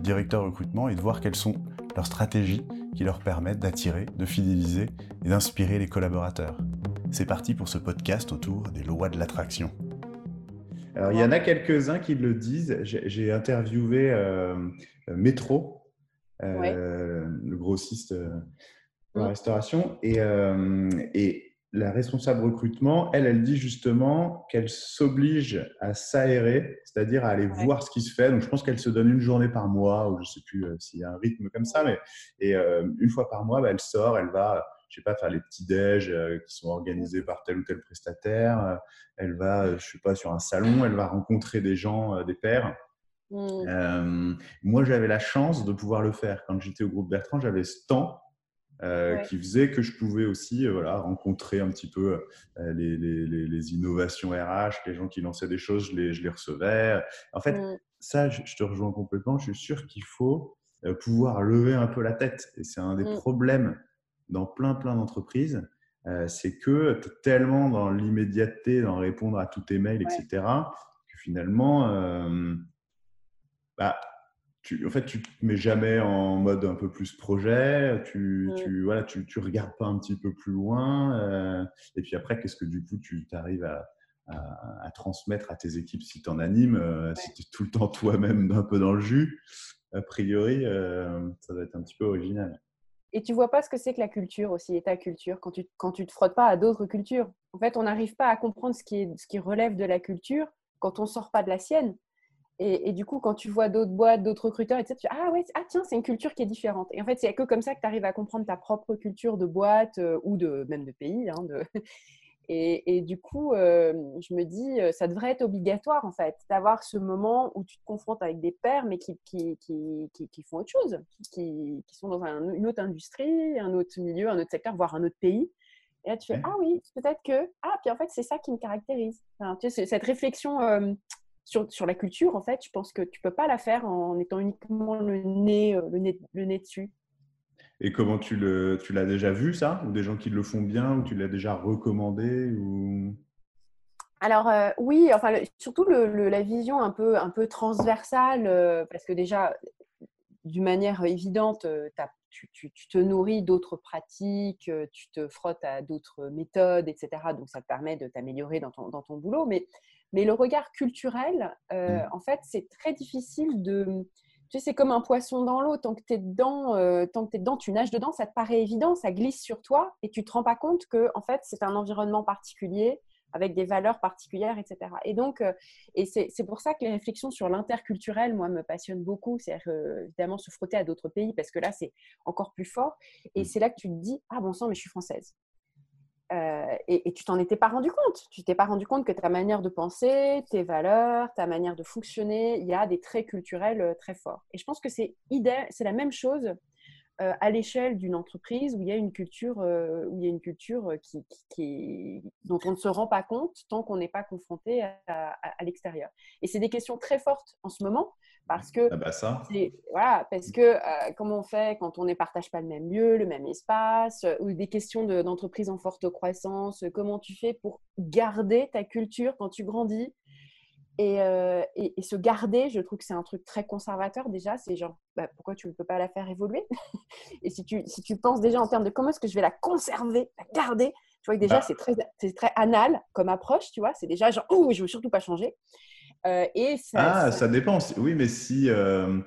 directeurs recrutement et de voir quelles sont leurs stratégies qui leur permettent d'attirer, de fidéliser et d'inspirer les collaborateurs. C'est parti pour ce podcast autour des lois de l'attraction. Alors, il y en a quelques-uns qui le disent. J'ai interviewé euh, Métro, euh, le grossiste euh, de la restauration, et, et la responsable recrutement, elle, elle dit justement qu'elle s'oblige à s'aérer, c'est-à-dire à aller voir ce qui se fait. Donc, je pense qu'elle se donne une journée par mois, ou je ne sais plus euh, s'il y a un rythme comme ça, mais et euh, une fois par mois, bah, elle sort, elle va, je sais pas, faire les petits déj euh, qui sont organisés par tel ou tel prestataire. elle va, je sais pas, sur un salon, elle va rencontrer des gens, des pairs. Mmh. moi, j'avais la chance de pouvoir le faire. Quand j'étais au groupe Bertrand, j'avais ce temps euh, qui faisait que je pouvais aussi euh, voilà, rencontrer un petit peu euh, les, les, les, innovations RH, les gens qui lançaient des choses, je les, je les recevais. En fait, mmh. ça, je, te rejoins complètement. Je suis sûr qu'il faut pouvoir lever un peu la tête. Et c'est un des mmh. problèmes dans plein, plein d'entreprises. c'est que tu es tellement dans l'immédiateté, dans répondre à tous tes mails, etc., que finalement, bah, tu, en fait, tu te mets jamais en mode un peu plus projet, tu, tu voilà, tu, tu, regardes pas un petit peu plus loin. Euh, et puis après, qu'est-ce que du coup tu arrives à, à, transmettre à tes équipes si tu en animes euh, Si tu es tout le temps toi-même un peu dans le jus, a priori, euh, ça va être un petit peu original. Et tu vois pas ce que c'est que la culture aussi, et ta culture, quand tu, quand tu te frottes pas à d'autres cultures? En fait, on n'arrive pas à comprendre ce qui, est, ce qui relève de la culture quand on sort pas de la sienne. Et, du coup, quand tu vois d'autres boîtes, d'autres recruteurs, etc., tu dis Ah ouais, ah tiens, c'est une culture qui est différente. Et en fait, c'est que comme ça que tu arrives à comprendre ta propre culture de boîte euh, ou de, même de pays. Hein, de... Et, du coup, euh, je me dis, euh, ça devrait être obligatoire, en fait, d'avoir ce moment où tu te confrontes avec des pairs, mais qui, qui, qui, qui font autre chose, qui, sont dans une autre industrie, un autre milieu, un autre secteur, voire un autre pays. Et là, tu fais, ah oui, peut-être que, ah, puis en fait, c'est ça qui me caractérise. tu sais, cette réflexion sur, la culture, en fait, je pense que tu peux pas la faire en étant uniquement le nez, euh, le nez, le nez dessus. Et comment tu le, tu l'as déjà vu ça? Ou des gens qui le font bien Ou tu l'as déjà recommandé ou... Alors euh, oui, enfin surtout le, la vision un peu, un peu transversale, euh, parce que déjà, d'une manière évidente, tu, tu, te nourris d'autres pratiques, tu te frottes à d'autres méthodes, etc. Donc ça te permet de t'améliorer dans ton, dans ton boulot. Mais mais le regard culturel, euh, mmh. en fait, c'est très difficile de. Tu sais, c'est comme un poisson dans l'eau. Tant que tu es dedans, euh, tant que es dedans, tu nages dedans, ça te paraît évident, ça glisse sur toi et tu te rends pas compte que, en fait, c'est un environnement particulier avec des valeurs particulières, etc. Et donc, euh, et c'est pour ça que les réflexions sur l'interculturel, moi, me passionnent beaucoup. C'est évidemment se frotter à d'autres pays parce que là, c'est encore plus fort. Et mmh. c'est là que tu te dis, ah bon sang, mais je suis française. Euh, et, tu t'en étais pas rendu compte. Tu t'es pas rendu compte que ta manière de penser, tes valeurs, ta manière de fonctionner, il y a des traits culturels euh, très forts. Et je pense que c'est c'est la même chose à l'échelle d'une entreprise où il y a une culture, où il y a une culture qui, qui, dont on ne se rend pas compte tant qu'on n'est pas confronté à, à l'extérieur. Et c'est des questions très fortes en ce moment parce que, ah bah ça. Voilà, parce que euh, comment on fait quand on ne partage pas le même lieu, le même espace, euh, ou des questions d'entreprise en forte croissance, comment tu fais pour garder ta culture quand tu grandis? Et, euh, et, se garder, je trouve que c'est un truc très conservateur déjà. C'est genre, bah, pourquoi tu ne peux pas la faire évoluer? Et si tu, si tu penses déjà en termes de comment est-ce que je vais la conserver, la garder, tu vois que déjà bah. c'est très, très anal comme approche, tu vois. C'est déjà genre, oh, je veux surtout pas changer. Euh, et ah, ça, dépend. Oui, mais si. Euh,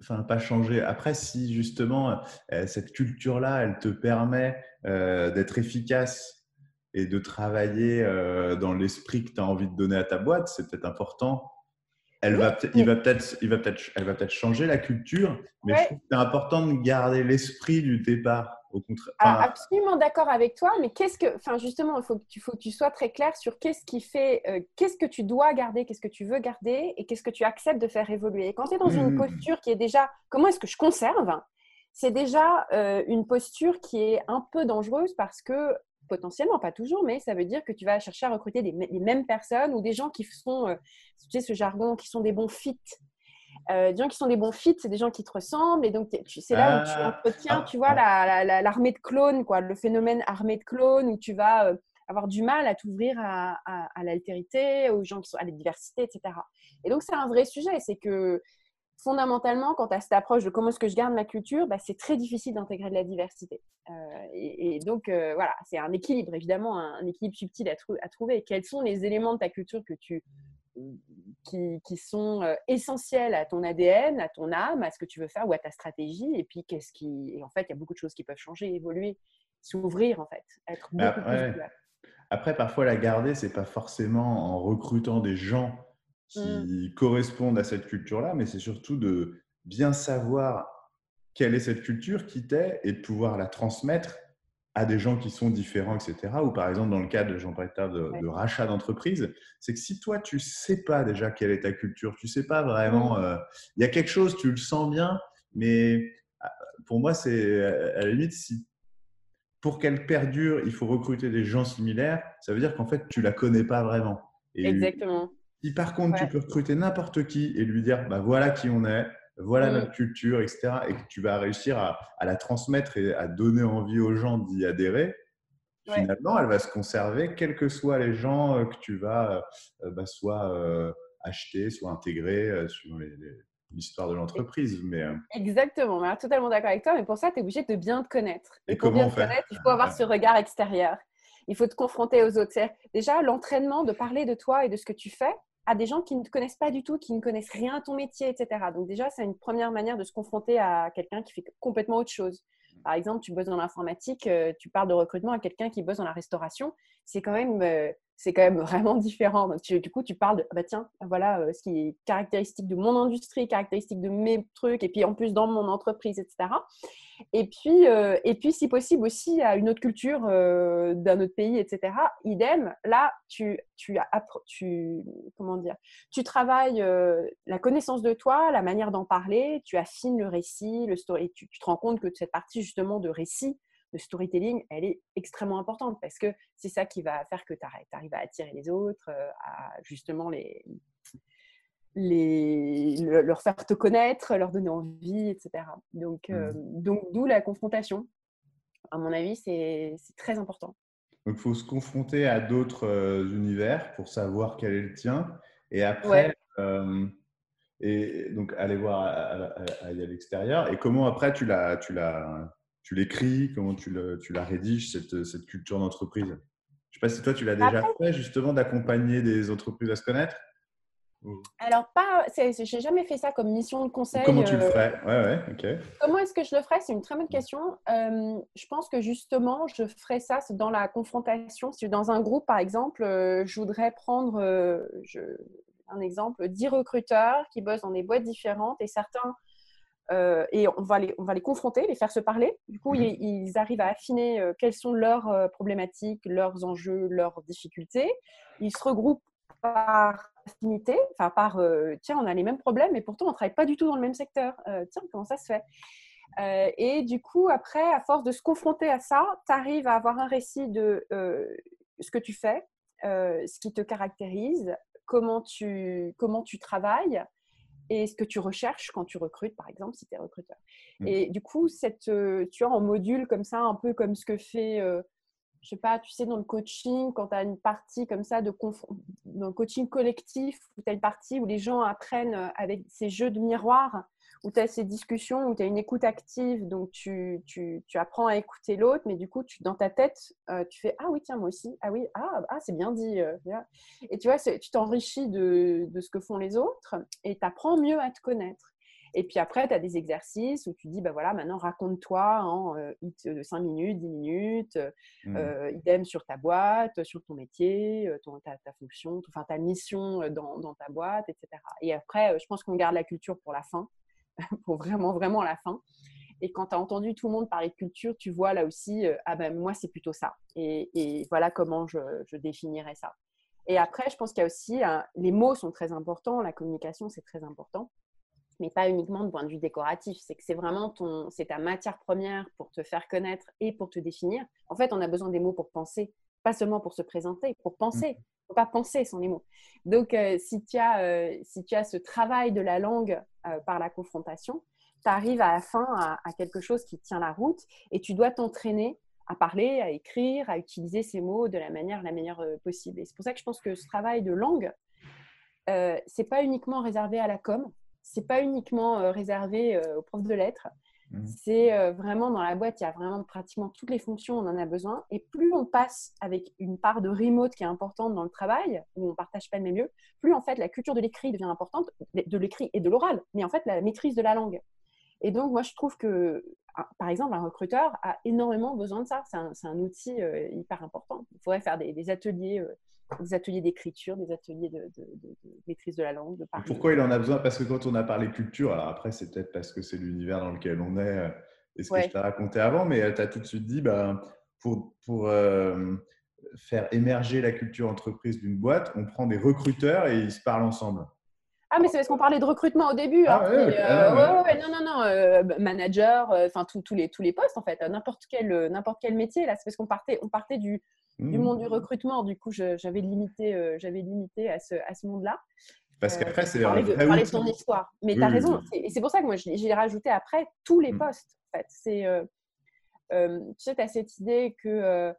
enfin, pas changer. Après, si justement cette culture-là, elle te permet d'être efficace et de travailler dans l'esprit que tu as envie de donner à ta boîte, c'est peut-être important elle va, il va peut-être, il va peut-être, elle va peut-être changer la culture, mais je trouve que c'est important de garder l'esprit du départ. Au contraire. absolument d'accord avec toi, mais qu'est-ce que, enfin justement, il faut que tu, faut que tu sois très clair sur qu'est-ce qui fait, euh, qu'est-ce que tu dois garder, qu'est-ce que tu veux garder, et qu'est-ce que tu acceptes de faire évoluer. Et quand tu es dans une mmh. posture qui est déjà, comment est-ce que je conserve? C'est déjà euh, une posture qui est un peu dangereuse parce que potentiellement, pas toujours, mais ça veut dire que tu vas chercher à recruter les mêmes personnes ou des gens qui sont, euh, tu sais, ce jargon, qui sont des bons fits. Euh, des gens qui sont des bons fits, c'est des gens qui te ressemblent. Et donc, c'est là où tu ah. entretiens, ah. tu vois, l'armée de clones, quoi, le phénomène armée de clones, où tu vas euh, avoir du mal à t'ouvrir à, à l'altérité, aux gens qui sont à la diversité, etc. Et donc, c'est un vrai sujet. C'est que fondamentalement, quand tu as cette approche de comment est-ce que je garde ma culture, bah, c'est très difficile d'intégrer de la diversité. Euh, et, donc, euh, voilà, c'est un équilibre, évidemment, un, équilibre subtil à, à, trouver. Quels sont les éléments de ta culture que tu, qui, qui sont euh, essentiels à ton ADN, à ton âme, à ce que tu veux faire ou à ta stratégie? Et puis, qu'est-ce qui. Et en fait, il y a beaucoup de choses qui peuvent changer, évoluer, s'ouvrir, en fait, être bah, beaucoup Après, parfois, la garder, c'est pas forcément en recrutant des gens Mmh. qui correspondent à cette culture-là, mais c'est surtout de bien savoir quelle est cette culture qui t'est et de pouvoir la transmettre à des gens qui sont différents, etc. Ou par exemple, dans le cas de jean de, de, rachat d'entreprise, c'est que si toi, tu sais pas déjà quelle est ta culture, tu sais pas vraiment, mmh. euh, il y a quelque chose, tu le sens bien, mais ah, pour moi, c'est à la limite, si pour qu'elle perdure, il faut recruter des gens similaires, ça veut dire qu'en fait, tu la connais pas vraiment. Exactement. Si par contre, tu peux recruter n'importe qui et lui dire, bah, voilà qui on est, voilà mm. notre culture, etc., et que tu vas réussir à, la transmettre et à donner envie aux gens d'y adhérer, finalement, elle va se conserver, quels que soient les gens euh, que tu vas euh, bah, soit euh, acheter, soit intégrer sur l'histoire de l'entreprise. Mais, Exactement, est totalement d'accord avec toi, mais pour ça, tu es obligé de bien te connaître. Et, pour bien te connaître, il faut avoir ce regard extérieur. Il faut te confronter aux autres. Déjà, l'entraînement de parler de toi et de ce que tu fais, à des gens qui ne te connaissent pas du tout, qui ne connaissent rien à ton métier, etc. Donc déjà, c'est une première manière de se confronter à quelqu'un qui fait complètement autre chose. Par exemple, tu bosses dans l'informatique, euh, tu parles de recrutement à quelqu'un qui bosse dans la restauration, c'est quand même euh, c'est quand même vraiment différent. Donc, du coup, tu parles de, ah bah tiens, voilà euh, ce qui est caractéristique de mon industrie, caractéristique de mes trucs, et puis en plus dans mon entreprise, etc. Et puis, euh, et puis si possible aussi à une autre culture euh, d'un autre pays, etc. Idem, là, tu, tu, tu, comment dire, tu travailles la connaissance de toi, la manière d'en parler, tu affines le récit, le story, tu, tu te rends compte que cette partie justement de récit, le storytelling, elle est extrêmement importante parce que c'est ça qui va faire que tu arrives à attirer les autres, euh, à justement les, les, leur faire te connaître, leur donner envie, etc. Donc, euh, mmh. donc d'où la confrontation. À mon avis, c'est très important. Donc, il faut se confronter à d'autres euh, univers pour savoir quel est le tien. Et après, et donc aller voir à, l'extérieur. Et comment après tu l'as tu l'écris, comment tu, le, tu, la rédiges, cette, cette culture d'entreprise? Je ne sais pas si toi, tu l'as déjà fait, justement, d'accompagner des entreprises à se connaître? Alors, pas, j'ai jamais fait ça comme mission de conseil. Comment tu le euh, ferais? Ouais, ouais, ok. Comment est-ce que je le ferais? C'est une très bonne question. Euh, je pense que justement, je ferais ça dans la confrontation. Si dans un groupe, par exemple, euh, je voudrais prendre je, un exemple 10 recruteurs qui bossent dans des boîtes différentes et certains euh, et on va, les, on va les confronter, les faire se parler. Du coup, mhm. ils, arrivent à affiner euh, quelles sont leurs euh, problématiques, leurs enjeux, leurs difficultés. Ils se regroupent par affinité, enfin par tiens, on a les mêmes problèmes, et pourtant on ne travaille pas du tout dans le même secteur. tiens, comment ça se fait? Et du coup, après, à force de se confronter à ça, tu arrives à avoir un récit de ce que tu fais, ce qui te caractérise, comment tu, comment tu travailles et ce que tu recherches quand tu recrutes, par exemple, si tu es recruteur. Mmh. Et du coup, cette, euh, tu vois, en module comme ça, un peu comme ce que fait, euh, je sais pas, tu sais, dans le coaching, quand tu as une partie comme ça, de dans le coaching collectif, où tu as une partie où les gens apprennent euh, avec ces jeux de miroir, où tu as ces discussions, où tu as une écoute active, donc tu, tu, tu apprends à écouter l'autre, mais du coup, tu, dans ta tête, euh, tu fais Ah oui, tiens, moi aussi, ah oui, ah, ah c'est bien dit. Euh, et tu vois, tu t'enrichis de, de, ce que font les autres et tu apprends mieux à te connaître. Et puis après, tu as des exercices où tu dis, bah voilà, maintenant raconte-toi en euh, de 5 minutes, 10 minutes, mmh. euh, idem sur ta boîte, sur ton métier, ton, ta, fonction, enfin ta mission dans, dans, ta boîte, etc. Et après, je pense qu'on garde la culture pour la fin, pour vraiment, vraiment la fin. Et quand tu as entendu tout le monde parler de culture, tu vois là aussi, ah ben moi, c'est plutôt ça. Et, voilà comment je, définirais ça. Et après, je pense qu'il y a aussi, les mots sont très importants, la communication, c'est très important mais pas uniquement de point de vue décoratif. C'est que c'est vraiment ton, c'est ta matière première pour te faire connaître et pour te définir. En fait, on a besoin des mots pour penser, pas seulement pour se présenter, pour penser. Faut pas penser sans les mots. Donc, euh, si, tu as, euh, si tu as ce travail de la langue euh, par la confrontation, tu arrives à la fin à, quelque chose qui tient la route et tu dois t'entraîner à parler, à écrire, à utiliser ces mots de la manière la meilleure possible. Et c'est pour ça que je pense que ce travail de langue, c'est pas uniquement réservé à la com, c'est pas uniquement réservé aux profs de lettres. Mmh. C'est euh, vraiment dans la boîte, il y a vraiment pratiquement toutes les fonctions, on en a besoin. Et plus on passe avec une part de remote qui est importante dans le travail, où on partage pas le même lieu, plus en fait la culture de l'écrit devient importante, de l'écrit et de l'oral, mais en fait la maîtrise de la langue. Et donc, moi, je trouve que, par exemple, un recruteur a énormément besoin de ça. C'est un, outil hyper important. Il faudrait faire des, ateliers des ateliers d'écriture, des ateliers de, maîtrise de la langue. De Pourquoi il en a besoin? Parce que quand on a parlé culture, alors après, c'est peut-être parce que c'est l'univers dans lequel on est euh, et ce que je t'ai raconté avant, mais euh, tu as tout de suite dit, bah, pour, pour euh, faire émerger la culture entreprise d'une boîte, on prend des recruteurs et ils se parlent ensemble. Ah, mais c'est parce qu'on parlait de recrutement au début. Ah, ouais, ah, non, non, non, manager, enfin tous les, tous les postes en fait, n'importe quel, n'importe quel métier. Là, c'est parce qu'on partait, on partait du, du monde du mmh. recrutement. Du coup, j'avais limité, euh, j'avais limité à ce, à ce monde-là. Parce qu'après, c'est parler, de, parler de ton histoire. Mais tu as raison. Et c'est pour ça que moi, j'ai rajouté après tous les mmh. postes. En fait. c'est, euh, euh, tu sais, tu as cette idée que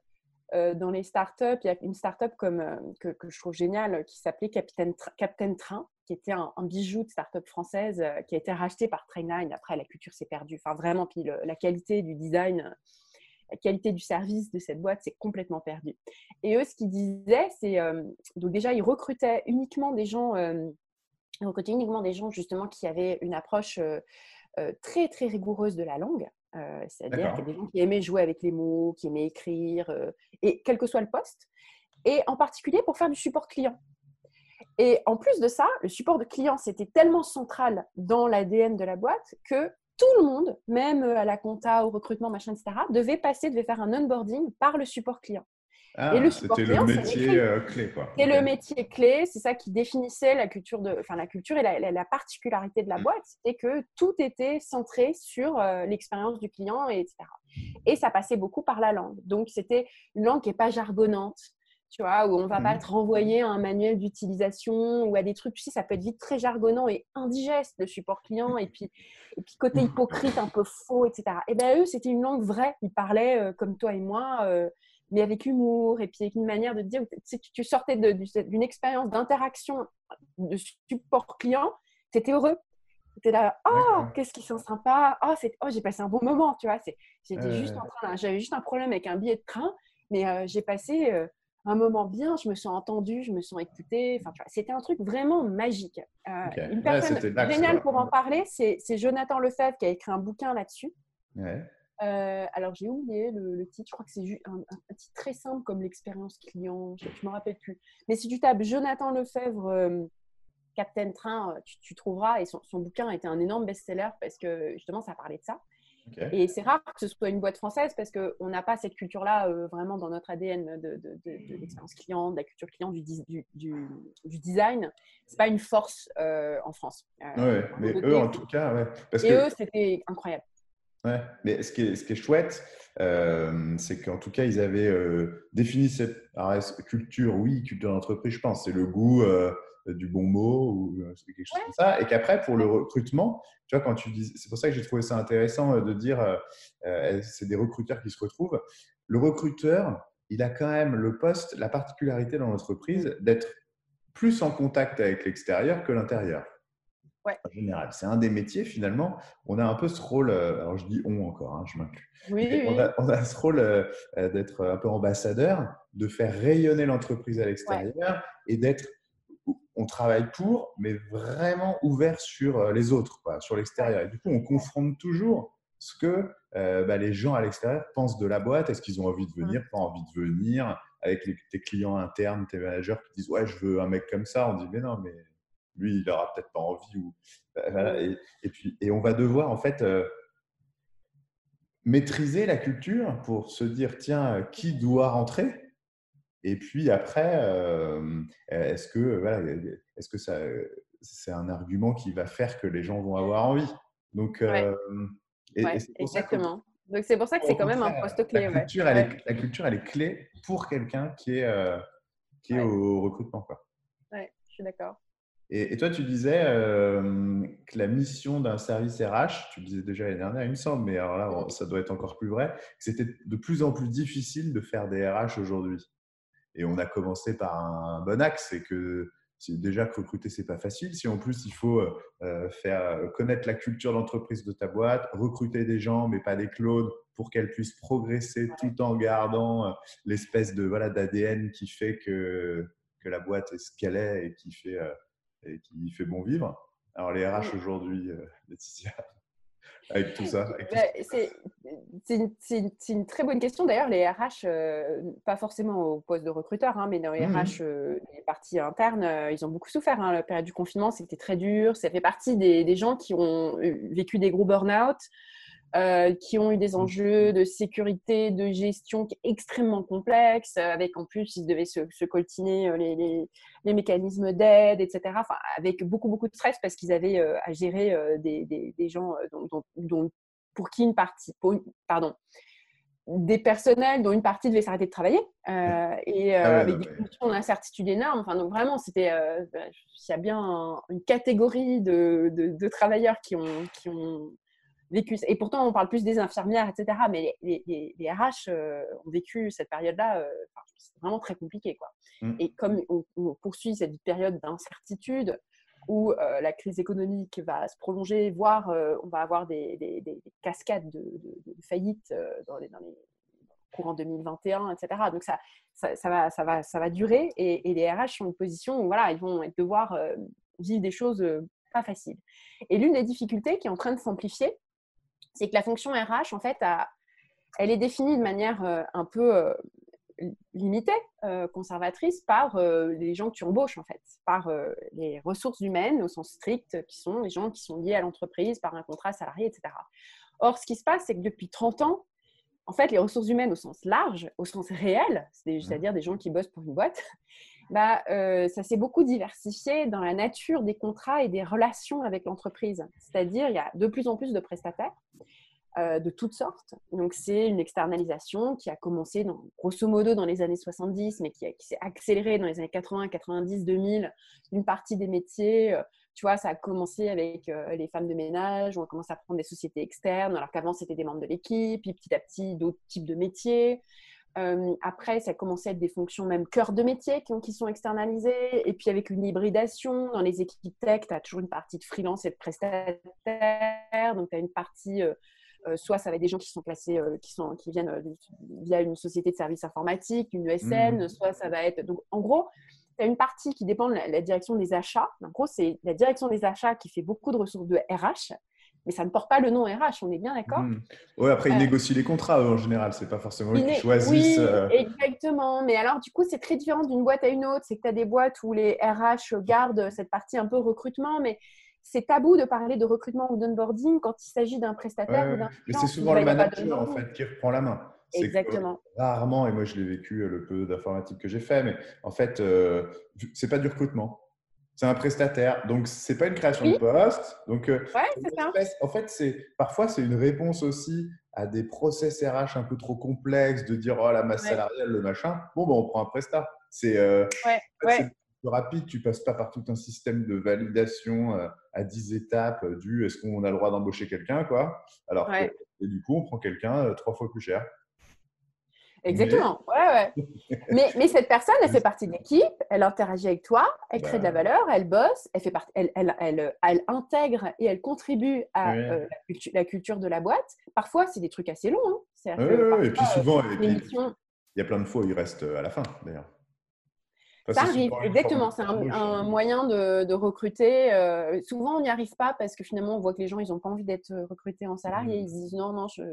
dans les startups, il y a une startup comme, que, que je trouve géniale qui s'appelait Captain, Captain Train, qui était un, bijou de startup française qui a été racheté par Trainline. Après, la culture s'est perdue. Enfin, vraiment, puis la qualité du design la qualité du service de cette boîte s'est complètement perdue. Et eux, ce qu'ils disaient, c'est euh, donc déjà, ils recrutaient uniquement des gens, euh, recrutaient uniquement des gens justement qui avaient une approche euh, très très rigoureuse de la langue. C'est-à-dire des gens qui aimaient jouer avec les mots, qui aimaient écrire, et quel que soit le poste, et en particulier pour faire du support client. Et en plus de ça, le support de client, c'était tellement central dans l'ADN de la boîte que tout le monde, même euh, à la compta, au recrutement, machin, etc., devait passer, devait faire un onboarding par le support client. Ah, et c'était le métier euh, clé, quoi. C'est le métier clé, c'est ça qui définissait la culture, de, enfin, la culture et la, particularité de la mm. boîte, c'était que tout était centré sur euh, l'expérience du client, et etc. Et ça passait beaucoup par la langue. Donc, c'était une langue qui n'est pas jargonnante, tu vois, où on va pas mmh. te renvoyer à un manuel d'utilisation ou à des trucs, tu sais, ça peut être vite très jargonnant et indigeste le support client et puis, et puis côté mmh. hypocrite, un peu faux, etc. Et bien eux, c'était une langue vraie, ils parlaient euh, comme toi et moi, euh, mais avec humour et puis avec une manière de dire, tu, tu sortais d'une expérience d'interaction de support client, tu étais heureux. Tu étais là, oh, qu'est-ce qu'ils sont sympas, oh, oh j'ai passé un bon moment, tu vois. J'étais juste en train, j'avais juste un problème avec un billet de train, mais euh, j'ai passé un moment bien, je me sens entendue, je me sens écoutée. Enfin, c'était un truc vraiment magique. Euh, une personne géniale pour en parler, c'est Jonathan Lefebvre qui a écrit un bouquin là-dessus. Euh, alors, j'ai oublié le, titre. Je crois que c'est un, un, titre très simple comme l'expérience client. Je ne me rappelle plus. Mais si tu tapes Jonathan Lefebvre, euh, Captain Train, tu, trouveras. Et son, son, bouquin a été un énorme best-seller parce que justement, ça parlait de ça. Et c'est rare que ce soit une boîte française parce qu'on n'a pas cette culture-là euh, vraiment dans notre ADN de, l'expérience client, de la culture client, du, du, du, du design. Ce n'est pas une force euh, en France. Euh, oui, mais eux, en tout cas, ouais. Parce Et eux, c'était incroyable. Ouais, mais ce qui est, ce qui est chouette, c'est qu'en tout cas, ils avaient défini cette culture, oui, culture d'entreprise, je pense, c'est le goût euh, du bon mot ou euh, quelque chose comme ça. Et qu'après, pour le recrutement, tu vois, quand tu dis, c'est pour ça que j'ai trouvé ça intéressant euh, de dire, c'est des recruteurs qui se retrouvent. Le recruteur, il a quand même le poste, la particularité dans l'entreprise d'être plus en contact avec l'extérieur que l'intérieur. Ouais. En général, c'est un des métiers finalement. On a un peu ce rôle, alors je dis on encore, hein, je m'inclus. Oui, on, a, ce rôle d'être un peu ambassadeur, de faire rayonner l'entreprise à l'extérieur et d'être on travaille pour, mais vraiment ouvert sur les autres, sur l'extérieur. Et du coup, on confronte toujours ce que bah, les gens à l'extérieur pensent de la boîte. Est-ce qu'ils ont envie de venir, pas envie de venir? Avec tes clients internes, tes managers qui disent Ouais, je veux un mec comme ça. On dit Mais non, mais lui, il n'aura peut-être pas envie. Ou... Et, puis, et on va devoir en fait maîtriser la culture pour se dire Tiens, qui doit rentrer? Et puis après, est-ce que, voilà, est-ce que ça, c'est un argument qui va faire que les gens vont avoir envie? Donc, exactement. Donc c'est pour ça que c'est quand même un poste clé. La culture, elle est, la culture, elle est clé pour quelqu'un qui est, qui est au recrutement. Quoi. Ouais, je suis d'accord. Et, toi, tu disais que la mission d'un service RH, tu le disais déjà l'année dernière, il me semble, mais alors là, ça doit être encore plus vrai, que c'était de plus en plus difficile de faire des RH aujourd'hui. Et on a commencé par un bon axe, c'est que déjà que recruter c'est pas facile. Si en plus il faut euh, euh, faire euh, connaître la culture d'entreprise de ta boîte, recruter des gens mais pas des clones pour qu'elles puissent progresser tout en gardant l'espèce de voilà d'ADN qui fait que que la boîte est ce qu'elle est et qui fait et qui fait bon vivre. Alors les RH aujourd'hui, Laetitia, avec tout ça C'est une, très bonne question. D'ailleurs, les RH, euh, pas forcément au poste de recruteur, hein, mais dans les RH, mmh euh, les parties internes, euh, ils ont beaucoup souffert. Hein. La période du confinement, c'était très dur. Ça fait partie des, des gens qui ont vécu des gros burn-out. Euh, qui ont eu des mmh. enjeux de sécurité, de gestion extrêmement complexes, avec en plus, ils devaient se, se coltiner euh, les, les, les mécanismes d'aide, etc. Enfin, avec beaucoup, beaucoup de stress parce qu'ils avaient euh, à gérer des, des, des, gens dont, dont, pour qui une partie, pardon, des personnels dont une partie devait s'arrêter de travailler euh, et euh, ah avec des conditions d'incertitude énormes. Enfin, donc vraiment, c'était, euh, il y a bien une catégorie de, de, de, travailleurs qui ont, qui ont et pourtant, on parle plus des infirmières, etc. Mais les, les, RH euh, ont vécu cette période-là, euh, c'est vraiment très compliqué. Quoi. Mmh. Et comme on, poursuit cette période d'incertitude, où euh, la crise économique va se prolonger, voire on va avoir des, des, cascades de, de, faillites dans les, dans les courant 2021, etc. Donc ça, ça, ça, va, ça, va, ça va durer et, et, les RH sont en une position où voilà, ils vont devoir vivre des choses pas faciles. Et l'une des difficultés qui est en train de s'amplifier, c'est que la fonction RH, en fait, elle est définie de manière euh, un peu euh, limitée, euh, conservatrice, par les gens que tu embauches, en fait, par les ressources humaines au sens strict, qui sont les gens qui sont liés à l'entreprise par un contrat salarié, etc. Or, ce qui se passe, c'est que depuis 30 ans, en fait, les ressources humaines au sens large, au sens réel, c'est-à-dire des gens qui bossent pour une boîte, bah, ça s'est beaucoup diversifié dans la nature des contrats et des relations avec l'entreprise. C'est-à-dire, il y a de plus en plus de prestataires euh, de toutes sortes. Donc, c'est une externalisation qui a commencé, grosso modo, dans les années 70, mais qui, s'est accélérée dans les années 80, 90, 2000. Une partie des métiers, euh, tu vois, ça a commencé avec euh, les femmes de ménage, on a commencé à prendre des sociétés externes, alors qu'avant, c'était des membres de l'équipe, puis petit à petit, d'autres types de métiers. Après, ça a commencé à être des fonctions même cœur de métier qui, qui, sont externalisées. Et puis avec une hybridation, dans les équipes tech, tu as toujours une partie de freelance et de prestataire. Donc tu as une partie euh, soit ça va être des gens qui sont placés, euh, qui, sont, qui viennent euh, via une société de services informatiques, une ESN, mmh. soit ça va être. Donc, en gros, tu as une partie qui dépend de la, direction des achats. En gros, c'est la direction des achats qui fait beaucoup de ressources de RH, mais ça ne porte pas le nom RH, on est bien d'accord mmh. Oui, après, ils négocient les contrats en général, c'est pas forcément eux qui choisissent. Oui, exactement. Mais alors, du coup, c'est très différent d'une boîte à une autre. C'est que tu as des boîtes où les RH gardent cette partie un peu recrutement, mais c'est tabou de parler de recrutement ou d'onboarding quand il s'agit d'un prestataire ou d'un Mais c'est souvent le manager en fait qui reprend la main. Exactement. Rarement, et moi je l'ai vécu euh, le peu d'informatique que j'ai fait, mais en fait, euh, c'est pas du recrutement. C'est un prestataire, donc c'est pas une création de poste. Donc, euh, c'est ça. en fait, c'est parfois c'est une réponse aussi à des process RH un peu trop complexes de dire oh la masse salariale, le machin. Bon, ben, on prend un prestat. C'est euh, rapide, tu passes pas par tout un système de validation euh, à 10 étapes euh, du est-ce qu'on a le droit d'embaucher quelqu'un, quoi. Alors, et du coup, on prend quelqu'un trois fois plus cher. Exactement, mais... ouais, ouais. mais, mais, cette personne, elle fait partie de l'équipe, elle interagit avec toi, elle crée de la bah. valeur, elle bosse, elle, fait partie, elle, elle, elle, elle intègre et elle contribue à la, culture, de la boîte. Parfois, c'est des trucs assez longs. Hein. et puis souvent, il y a plein de fois, il reste à la fin, d'ailleurs. Ça arrive, exactement. C'est un, moyen de, recruter. Euh, souvent, on n'y arrive pas parce que finalement, on voit que les gens, ils n'ont pas envie d'être recrutés en salarié. Mmh. Ils se disent non, non, je.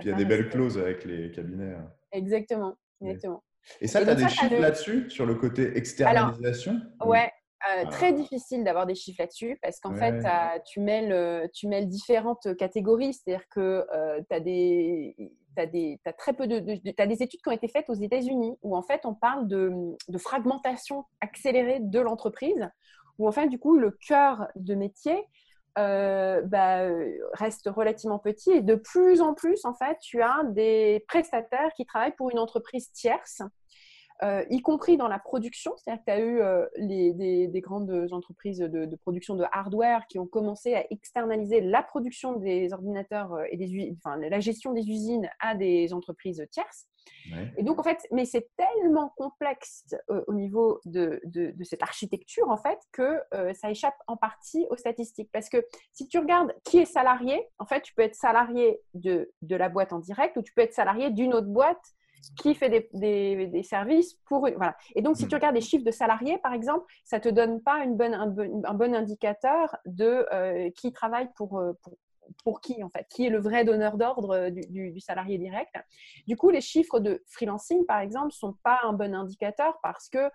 il y a des belles clauses avec les cabinets. Hein. Exactement, exactement. Et ça, tu as des chiffres là-dessus, sur le côté externalisation? Alors, Ouais, euh, ah. Très difficile d'avoir des chiffres là-dessus parce qu'en fait, tu mêles, tu mêles différentes catégories. C'est-à-dire que euh, tu as des, as des, as de, des études qui ont été faites aux États-Unis où en fait on parle de, de fragmentation accélérée de l'entreprise, où en fait du coup le cœur de métier euh, bah, reste relativement petit et de plus en plus en fait tu as des prestataires qui travaillent pour une entreprise tierce euh, y compris dans la production. C'est-à-dire que tu as eu euh, des, grandes entreprises de, production de hardware qui ont commencé à externaliser la production des ordinateurs euh, et des, enfin, la gestion des usines à des entreprises tierces. Et donc, en fait, mais c'est tellement complexe au niveau de, cette architecture, en fait, que ça échappe en partie aux statistiques. Parce que si tu regardes qui est salarié, en fait, tu peux être salarié de, de la boîte en direct ou tu peux être salarié d'une autre boîte qui fait des, services pour voilà. Et donc, si tu hmm. regardes les chiffres de salariés, par exemple, ça ne te donne pas une bonne, un, bon indicateur de euh, qui travaille euh, pour, pour, qui, en fait, qui est le vrai donneur d'ordre euh, du, salarié direct. Du coup, les chiffres de freelancing, par exemple, ne sont pas un bon indicateur parce que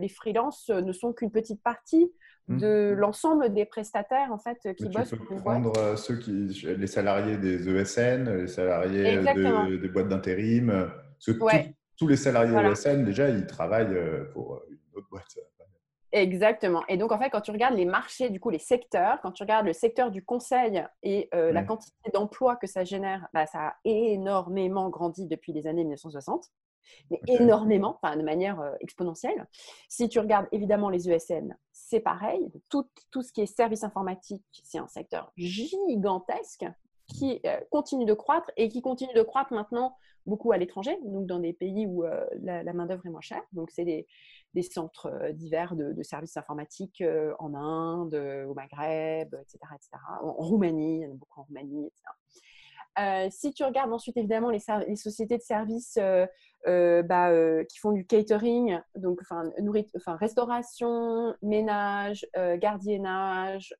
les freelances ne sont qu'une petite partie de hmm. l'ensemble des prestataires en fait qui bossent. Tu peux prendre ceux qui, les salariés des ESN, les salariés des boîtes d'intérim. Parce que tous les salariés l'ESN, déjà, ils travaillent euh, pour euh, une autre boîte. Exactement. Et donc, en fait, quand tu regardes les marchés, du coup, les secteurs, quand tu regardes le secteur du conseil et euh, la quantité d'emplois que ça génère, bah, ça a énormément grandi depuis les années 1960. Mais énormément, enfin, de manière exponentielle. Si tu regardes évidemment les ESN, c'est pareil. Tout, tout ce qui est service informatique, c'est un secteur gigantesque qui continue de croître et qui continue de croître maintenant beaucoup à l'étranger, donc dans des pays où euh, la, main-d'œuvre est moins chère. Donc, c'est des, des, centres euh, divers de, services informatiques euh, en Inde, au Maghreb, etc. etc. En, Roumanie, il y en a beaucoup en Roumanie, etc. si tu regardes ensuite évidemment les, sociétés de services bah, qui font du catering, donc enfin restauration, ménage, gardiennage,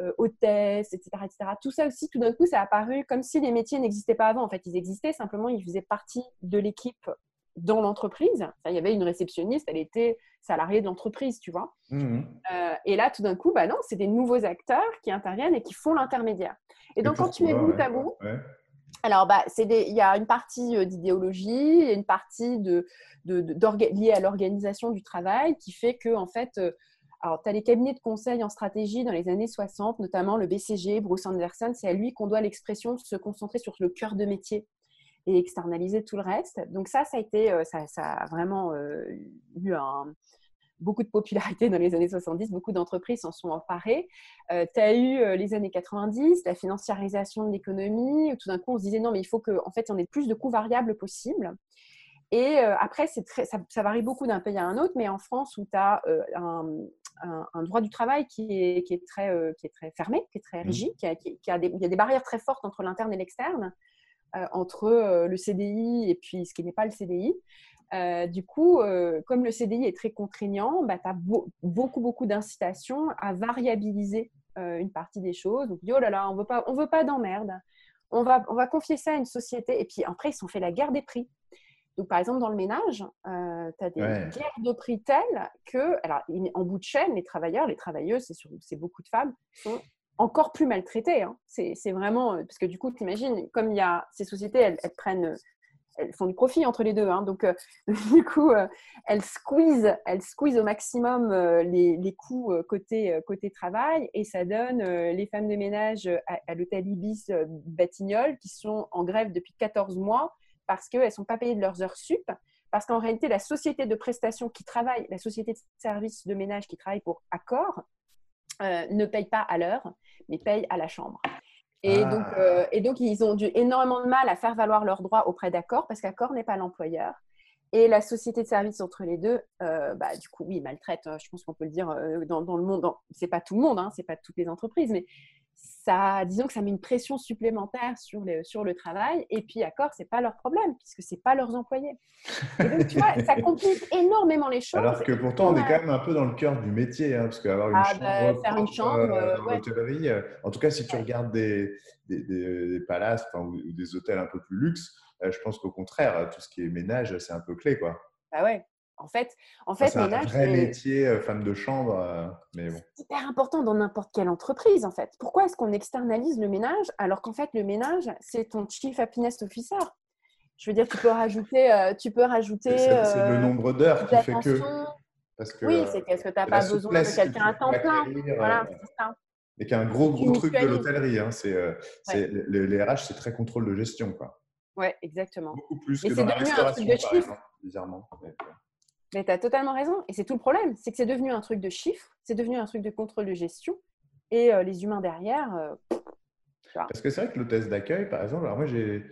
euh, hôtesse, etc., etc. Tout ça aussi, tout d'un coup, ça a apparu comme si les métiers n'existaient pas avant. En fait, ils existaient, simplement, ils faisaient partie de l'équipe dans l'entreprise. Il y avait une réceptionniste, elle était salariée de l'entreprise, tu vois. Mmh euh, et là, tout d'un coup, bah non, c'est des nouveaux acteurs qui interviennent et qui font l'intermédiaire. Et donc, quand tu mets bout à bout, alors, bah, il y a une partie euh, d'idéologie et une partie de, liée à l'organisation du travail qui fait que, en fait, alors, tu as les cabinets de conseil en stratégie dans les années 60, notamment le BCG, Bruce Anderson. C'est à lui qu'on doit l'expression se concentrer sur le cœur de métier et externaliser tout le reste. Donc ça, ça a été, euh, ça, a vraiment euh, eu beaucoup de popularité dans les années 70. Beaucoup d'entreprises s'en sont emparées. Euh, tu as eu les années 90, la financiarisation de l'économie, où tout d'un coup, on se disait non, mais il faut qu'en en fait, on ait plus de coûts variables possibles. Et après, très, ça, ça, varie beaucoup d'un pays à un autre, mais en France, où tu as un, un, droit du travail qui est, qui est, très, euh, qui est très fermé, qui est très mmh. rigide, qui a, qui a des, il y a des barrières très fortes entre l'interne et l'externe, euh, entre euh, le CDI et puis ce qui n'est pas le CDI. du coup, comme le CDI est très contraignant, bah, tu as beaucoup, beaucoup d'incitations à variabiliser une partie des choses. Donc, oh là là, on veut pas, on veut pas d'emmerde. On va, on va confier ça à une société. Et puis après, ils sont fait la guerre des prix. Donc, par exemple, dans le ménage, euh, tu as des guerres de prix telles que, alors, en bout de chaîne, les travailleurs, les travailleuses, c'est beaucoup de femmes, sont encore plus maltraitées. Hein. C'est vraiment, euh, parce que du coup, tu imagines, comme il y a ces sociétés, elles, prennent, elles font du profit entre les deux. Hein. donc, euh, du coup, elles, squeezent, elles squeezent au maximum les, les, coûts côté, côté travail et ça donne les femmes de ménage à, à l'hôtel Ibis Batignolles qui sont en grève depuis 14 mois parce qu'elles ne sont pas payées de leurs heures sup, parce qu'en réalité, la société de prestation qui travaille, la société de service de ménage qui travaille pour Accor, euh, ne paye pas à l'heure, mais paye à la chambre. Et, ah. donc, euh, et donc, ils ont dû énormément de mal à faire valoir leurs droits auprès d'Accor, parce qu'Accor n'est pas l'employeur. Et la société de service entre les deux, euh, bah, du coup, oui, maltraite, je pense qu'on peut le dire dans, le monde. Ce n'est pas tout le monde, hein, ce n'est pas toutes les entreprises, mais ça, disons que ça met une pression supplémentaire sur, les, sur le travail. Et puis, accord, c'est pas leur problème puisque c'est pas leurs employés. Et donc, tu vois, ça complique énormément les choses. Alors que pourtant, on est quand même un peu dans le cœur du métier, hein, parce qu'avoir une, Ah, chambre, bah, faire une chambre, euh, euh, ouais. euh, en tout cas, si tu Ouais. regardes des, des, des- des palaces ou, ou des hôtels un peu plus luxe, euh, je pense qu'au contraire, tout ce qui est ménage, c'est un peu clé, quoi. Bah ouais. En fait, en fait c'est un vrai c'est métier, euh, femme de chambre, euh, mais bon. hyper important dans n'importe quelle entreprise, en fait. Pourquoi est-ce qu'on externalise le ménage alors qu'en fait, le ménage, c'est ton chief happiness officer? Je veux dire, tu peux rajouter, euh, tu peux rajouter C'est c'est le nombre d'heures qui fait que. Parce que, Oui, c'est qu'est-ce que tu n'as pas besoin de quelqu'un à temps plein. Voilà, c'est ça. Et qui est un gros, gros truc de l'hôtellerie. Hein. C'est, c'est- les, les RH, c'est très contrôle de gestion. Quoi. Ouais, exactement. Beaucoup plus Et que c'est devenu un truc de exemple, bizarrement. Mais, Mais tu as totalement raison. Et c'est tout le problème. C'est que c'est devenu un truc de chiffres, c'est devenu un truc de contrôle de gestion. Et euh, les humains derrière, euh, Parce que c'est vrai que l'hôtesse d'accueil, par exemple, alors moi, j'ai,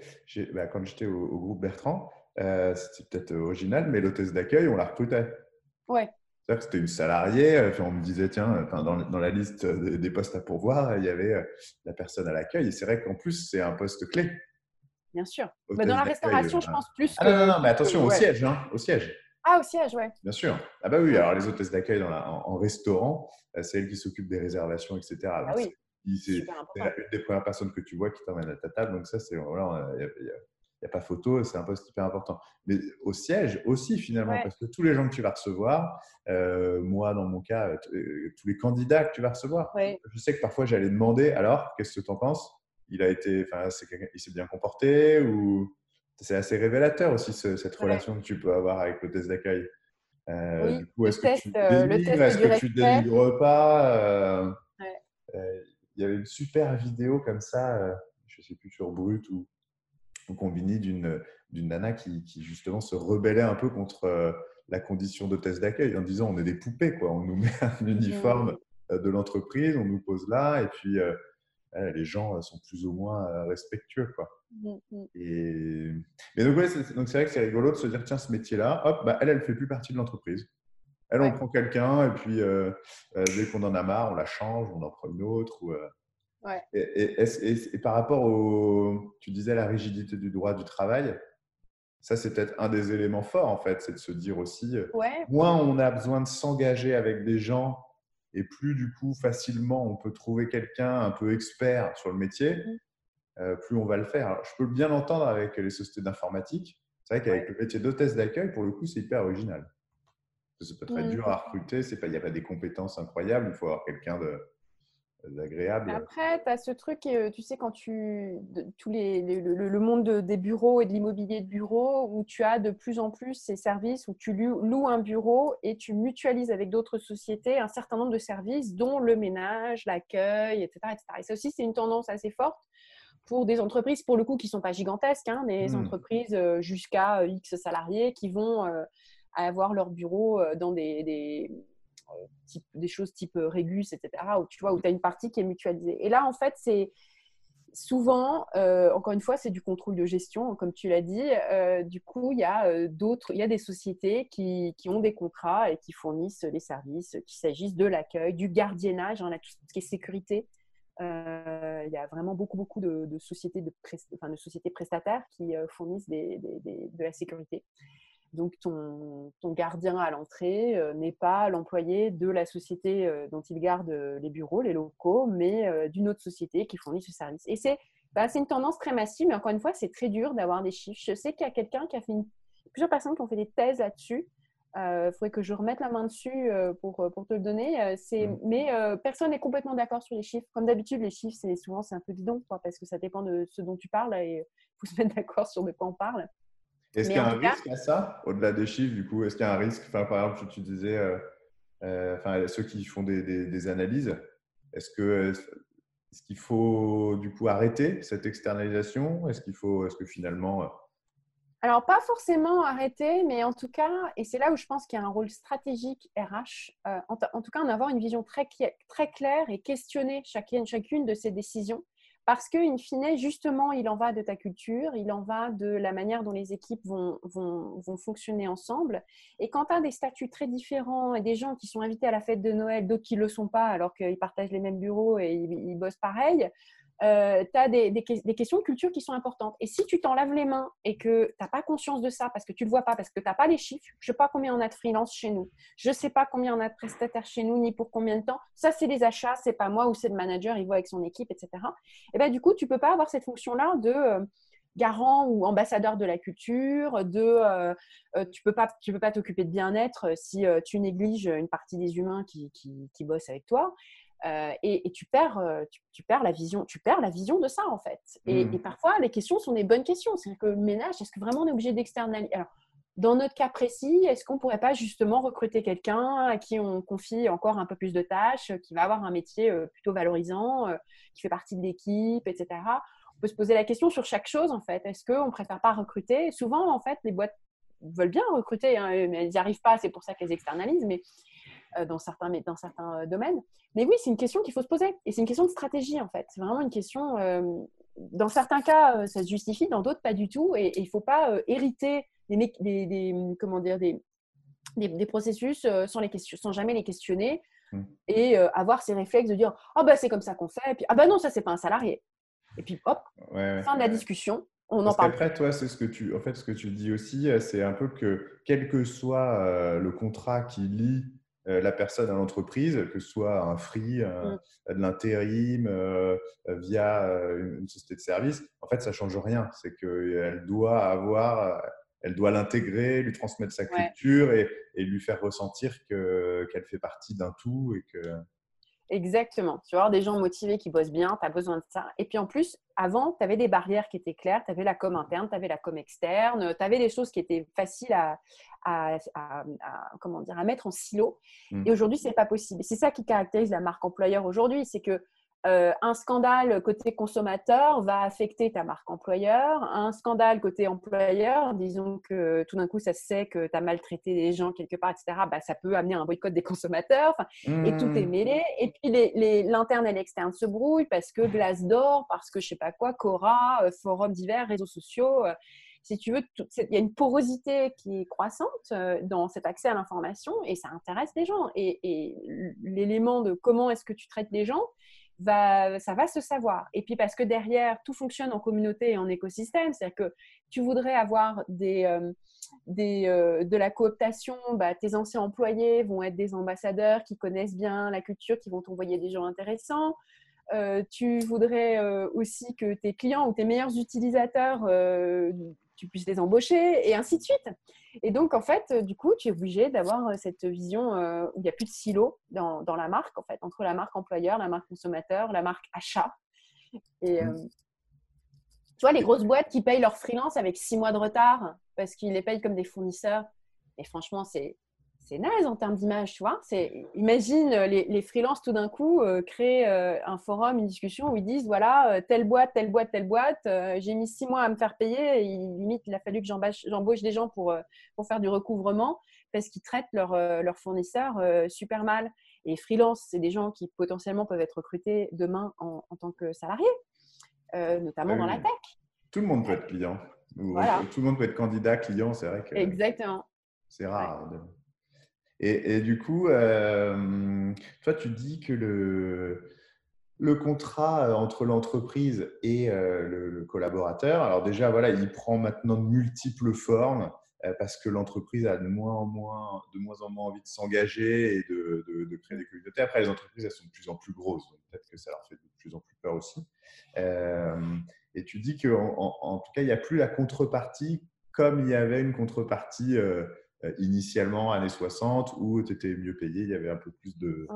bah, quand j'étais au, au groupe Bertrand, euh, c'était peut-être original, mais l'hôtesse d'accueil, on la recrutait. ouais, C'est-à-dire que c'était une salariée, puis on me disait, tiens, dans, dans la liste des, postes à pourvoir, il y avait la personne à l'accueil. Et c'est vrai qu'en plus, c'est un poste clé. bien sûr. Mais dans la restauration, je pense plus Ah que. non, non, non, mais attention, au siège, hein, au siège. Ah, au siège, ouais. Bien sûr. Ah bah oui, alors les hôtesses d'accueil en, en restaurant, euh, c'est elles qui s'occupent des réservations, etc. Donc, Ah oui, c'est- une des premières personnes que tu vois qui t'emmène à ta table. Donc ça, c'est voilà, il n'y a, pas photo, c'est un poste hyper important. Mais au siège aussi finalement, Ouais. parce que tous les gens que tu vas recevoir, euh, moi dans mon cas, euh, euh, tous les candidats que tu vas recevoir, Ouais. je sais que parfois j'allais demander, alors qu'est-ce que tu en penses? Il a été, enfin, il s'est bien comporté ou c'est assez révélateur aussi ce- cette Ouais. relation que tu peux avoir avec l'hôtesse d'accueil. Euh, Oui, du coup, est-ce que test, tu euh, délivres, est-ce que tu délivres pas? Euh, Ouais. euh, Il y avait une super vidéo comme ça, je sais plus sur Brut ou, ou Combini d'une d'une nana qui, qui justement se rebellait un peu contre la condition d'hôtesse d'accueil en disant on est des poupées quoi, on nous met un uniforme Mmh. euh, de l'entreprise, on nous pose là et puis les gens euh, sont plus ou moins euh, respectueux quoi. Mm, mm. Et... Mais donc, ouais, c'est vrai que c'est rigolo de se dire, tiens, ce métier-là, hop, bah, elle, elle fait plus partie de l'entreprise. Elle, Ouais. on prend quelqu'un et puis euh, euh, dès qu'on en a marre, on la change, on en prend une autre. Ou, euh, Ouais. et, et- est-ce- et- et par rapport au, tu disais la rigidité du droit du travail, ça c'est peut-être un des éléments forts en fait, c'est de se dire aussi, Ouais, moins on a besoin de s'engager avec des gens et plus du coup facilement on peut trouver quelqu'un un peu expert sur le métier, Mhm. euh, plus on va le faire. Alors, je peux bien l'entendre avec les sociétés d'informatique. C'est vrai qu'avec le métier d'hôtesse d'accueil, pour le coup, c'est hyper original. C'est pas très dur à recruter, il n'y a pas des compétences incroyables, il faut avoir quelqu'un de- Après, tu as ce truc, euh, tu sais, quand tu. tous les, le, le monde de- des bureaux et de l'immobilier de bureau, où tu as de plus en plus ces services où tu loues, un bureau et tu mutualises avec d'autres sociétés un certain nombre de services, dont le ménage, l'accueil, etc., etc. Et ça aussi, c'est une tendance assez forte pour des entreprises, pour le coup, qui ne sont pas gigantesques, hein, des Mhm. entreprises euh, jusqu'à euh, X salariés qui vont euh, avoir leur bureau dans des, des, type- des choses type euh, Régus, etc., où tu vois, où tu as une partie qui est mutualisée. Et là, en fait, c'est souvent, euh, encore une fois, c'est du contrôle de gestion, comme tu l'as dit. Euh, du coup, il y a euh, d'autres, il y a des sociétés qui, qui ont des contrats et qui fournissent les services, qu'il s'agisse de l'accueil, du gardiennage, hein, là, tout ce qui est sécurité. Il y a vraiment beaucoup, beaucoup de, de sociétés, de, enfin, de sociétés prestataires qui fournissent des- des- des- de la sécurité. Donc, ton, ton gardien à l'entrée euh, n'est pas l'employé de la société euh, dont il garde euh, les bureaux, les locaux, mais d'une autre société qui fournit ce service. Et c'est bah, une tendance très massive, mais encore une fois, c'est très dur d'avoir des chiffres. Je sais qu'il y a quelqu'un qui a fait une... plusieurs personnes qui ont fait des thèses là-dessus. Il faudrait que je remette la main dessus pour, pour te le donner. Mhm. Mais personne n'est complètement d'accord sur les chiffres. Comme d'habitude, les chiffres, c'est souvent c'est un peu bidon, quoi, parce que ça dépend de ce dont tu parles et il faut se mettre d'accord sur de quoi on parle. Est-ce qu'il y a un cas- risque à ça, au-delà des chiffres, du coup? Est-ce qu'il y a un risque? Enfin, Par exemple, tu, disais, euh, euh, enfin, ceux qui font des, des- des analyses, est-ce que est-ce qu'il faut du coup arrêter cette externalisation? Est-ce qu'il faut, est-ce que finalement, euh, Alors, pas forcément arrêter, mais en tout cas, et c'est là où je pense qu'il y a un rôle stratégique RH, euh, en, en tout cas, en avoir une vision très, très claire et questionner chacune, chacune de ces décisions. Parce que, in fine, justement, il en va de ta culture, il en va de la manière dont les équipes vont, fonctionner ensemble. Et quand tu as des statuts très différents et des gens qui sont invités à la fête de Noël, d'autres qui ne le sont pas alors qu'ils partagent les mêmes bureaux et ils bossent pareil, euh, tu as des, des, questions de culture qui sont importantes. Et si tu t'en laves les mains et que tu n'as pas conscience de ça parce que tu ne le vois pas, parce que tu n'as pas les chiffres, je ne sais pas combien on a de freelance chez nous, je ne sais pas combien on a de prestataires chez nous, ni pour combien de temps, ça c'est les achats, c'est pas moi ou c'est le manager, il voit avec son équipe, etc. Et ben du coup, tu ne peux pas avoir cette fonction-là de... Euh, garant ou ambassadeur de la culture, de euh, tu peux pas peux pas t'occuper de bien-être si tu négliges une partie des humains qui, qui bossent avec toi. Euh, et, tu, perds, euh, tu, perds la vision, tu perds la vision de ça en fait. Et, mmh. parfois, les questions sont des bonnes questions. C'est que le ménage, est-ce que vraiment on est obligé d'externaliser? Alors, dans notre cas précis, est-ce qu'on ne pourrait pas justement recruter quelqu'un à qui on confie encore un peu plus de tâches, qui va avoir un métier euh, plutôt valorisant, qui fait partie de l'équipe, etc. On peut se poser la question sur chaque chose en fait. Est-ce qu'on ne préfère pas recruter? Souvent, en fait, les boîtes veulent bien recruter, hein, mais elles n'y arrivent pas, c'est pour ça qu'elles externalisent. Mais euh, dans certains, dans certains euh, domaines. Mais oui, c'est une question qu'il faut se poser. Et c'est une question de stratégie, en fait. C'est vraiment une question. Euh, dans certains cas, ça se justifie, dans d'autres, pas du tout. Et il ne faut pas hériter des, des, comment dire, des, des, processus sans, les question, sans jamais les questionner mmh. et avoir ces réflexes de dire Ah, oh, bah, c'est comme ça qu'on fait. Et puis, ah, bah non, ça, c'est pas un salarié. Et puis, hop, fin de la discussion. On en parle. Après, toi, c'est ce que tu, en fait, ce que tu dis aussi, c'est un peu que quel que soit le contrat qui lie euh, la personne à l'entreprise, que ce soit un free, mm. de l'intérim, euh, via euh, une société de service, en fait, ça change rien. C'est qu'elle doit avoir, elle doit l'intégrer, lui transmettre sa culture et, lui faire ressentir qu'elle fait partie d'un tout et que Exactement. Tu vas avoir des gens motivés qui bossent bien, tu as besoin de ça. Et puis en plus, avant, tu avais des barrières qui étaient claires. Tu avais la com interne, tu avais la com externe, tu avais des choses qui étaient faciles à, comment dire, à mettre en silo. Mmh. Et aujourd'hui, ce n'est pas possible. C'est ça qui caractérise la marque employeur aujourd'hui. C'est que euh, un scandale côté consommateur va affecter ta marque employeur. Un scandale côté employeur, disons que tout d'un coup, ça se sait que tu as maltraité des gens quelque part, etc., bah, ça peut amener un boycott des consommateurs. Et tout est mmh. mêlé. Et puis, l'interne et l'externe se brouillent parce que Glassdoor, parce que je sais pas quoi, Cora, euh, forums divers, réseaux sociaux. Euh, si tu veux, il y a une porosité qui est croissante dans cet accès à l'information et ça intéresse les gens. et l'élément de comment est-ce que tu traites les gens, ça va se savoir. Et puis parce que derrière, tout fonctionne en communauté et en écosystème, c'est-à-dire que tu voudrais avoir des, euh, euh, de la cooptation, bah, tes anciens employés vont être des ambassadeurs qui connaissent bien la culture, qui vont t'envoyer des gens intéressants. Euh, tu voudrais aussi que tes clients ou tes meilleurs utilisateurs tu puisses les embaucher et ainsi de suite. Et donc, en fait, euh, du coup, tu es obligé d'avoir euh, cette vision euh, où il n'y a plus de silo dans, dans, la marque, en fait, entre la marque employeur, la marque consommateur, la marque achat. Et mmh. tu vois, les grosses boîtes qui payent leurs freelance avec six mois de retard parce qu'ils les payent comme des fournisseurs. Et franchement, c'est c'est naze en termes d'image, tu vois. C'est, imagine euh, les, les freelances tout d'un coup euh, créer euh, un forum, une discussion où ils disent voilà, telle boîte, telle boîte, telle boîte, j'ai mis six mois à me faire payer, et limite, il a fallu que j'embauche des gens pour, pour faire du recouvrement parce qu'ils traitent leurs leur fournisseurs super mal. Et freelance, c'est des gens qui potentiellement peuvent être recrutés demain en, en tant que salariés, notamment dans la tech. Tout le monde peut être client. Tout le monde peut être candidat, client, c'est vrai que. Exactement. C'est rare. Et, du coup, toi, tu dis que le, contrat entre l'entreprise et le, collaborateur, alors déjà, voilà, il prend maintenant de multiples formes parce que l'entreprise a de moins en moins, de moins en moins envie de s'engager et de, créer des communautés. Après, les entreprises, elles sont de plus en plus grosses, donc peut-être que ça leur fait de plus en plus peur aussi. et tu dis qu'en en, tout cas, il n'y a plus la contrepartie comme il y avait une contrepartie initialement, années 60, où tu étais mieux payé, il y avait un peu plus de.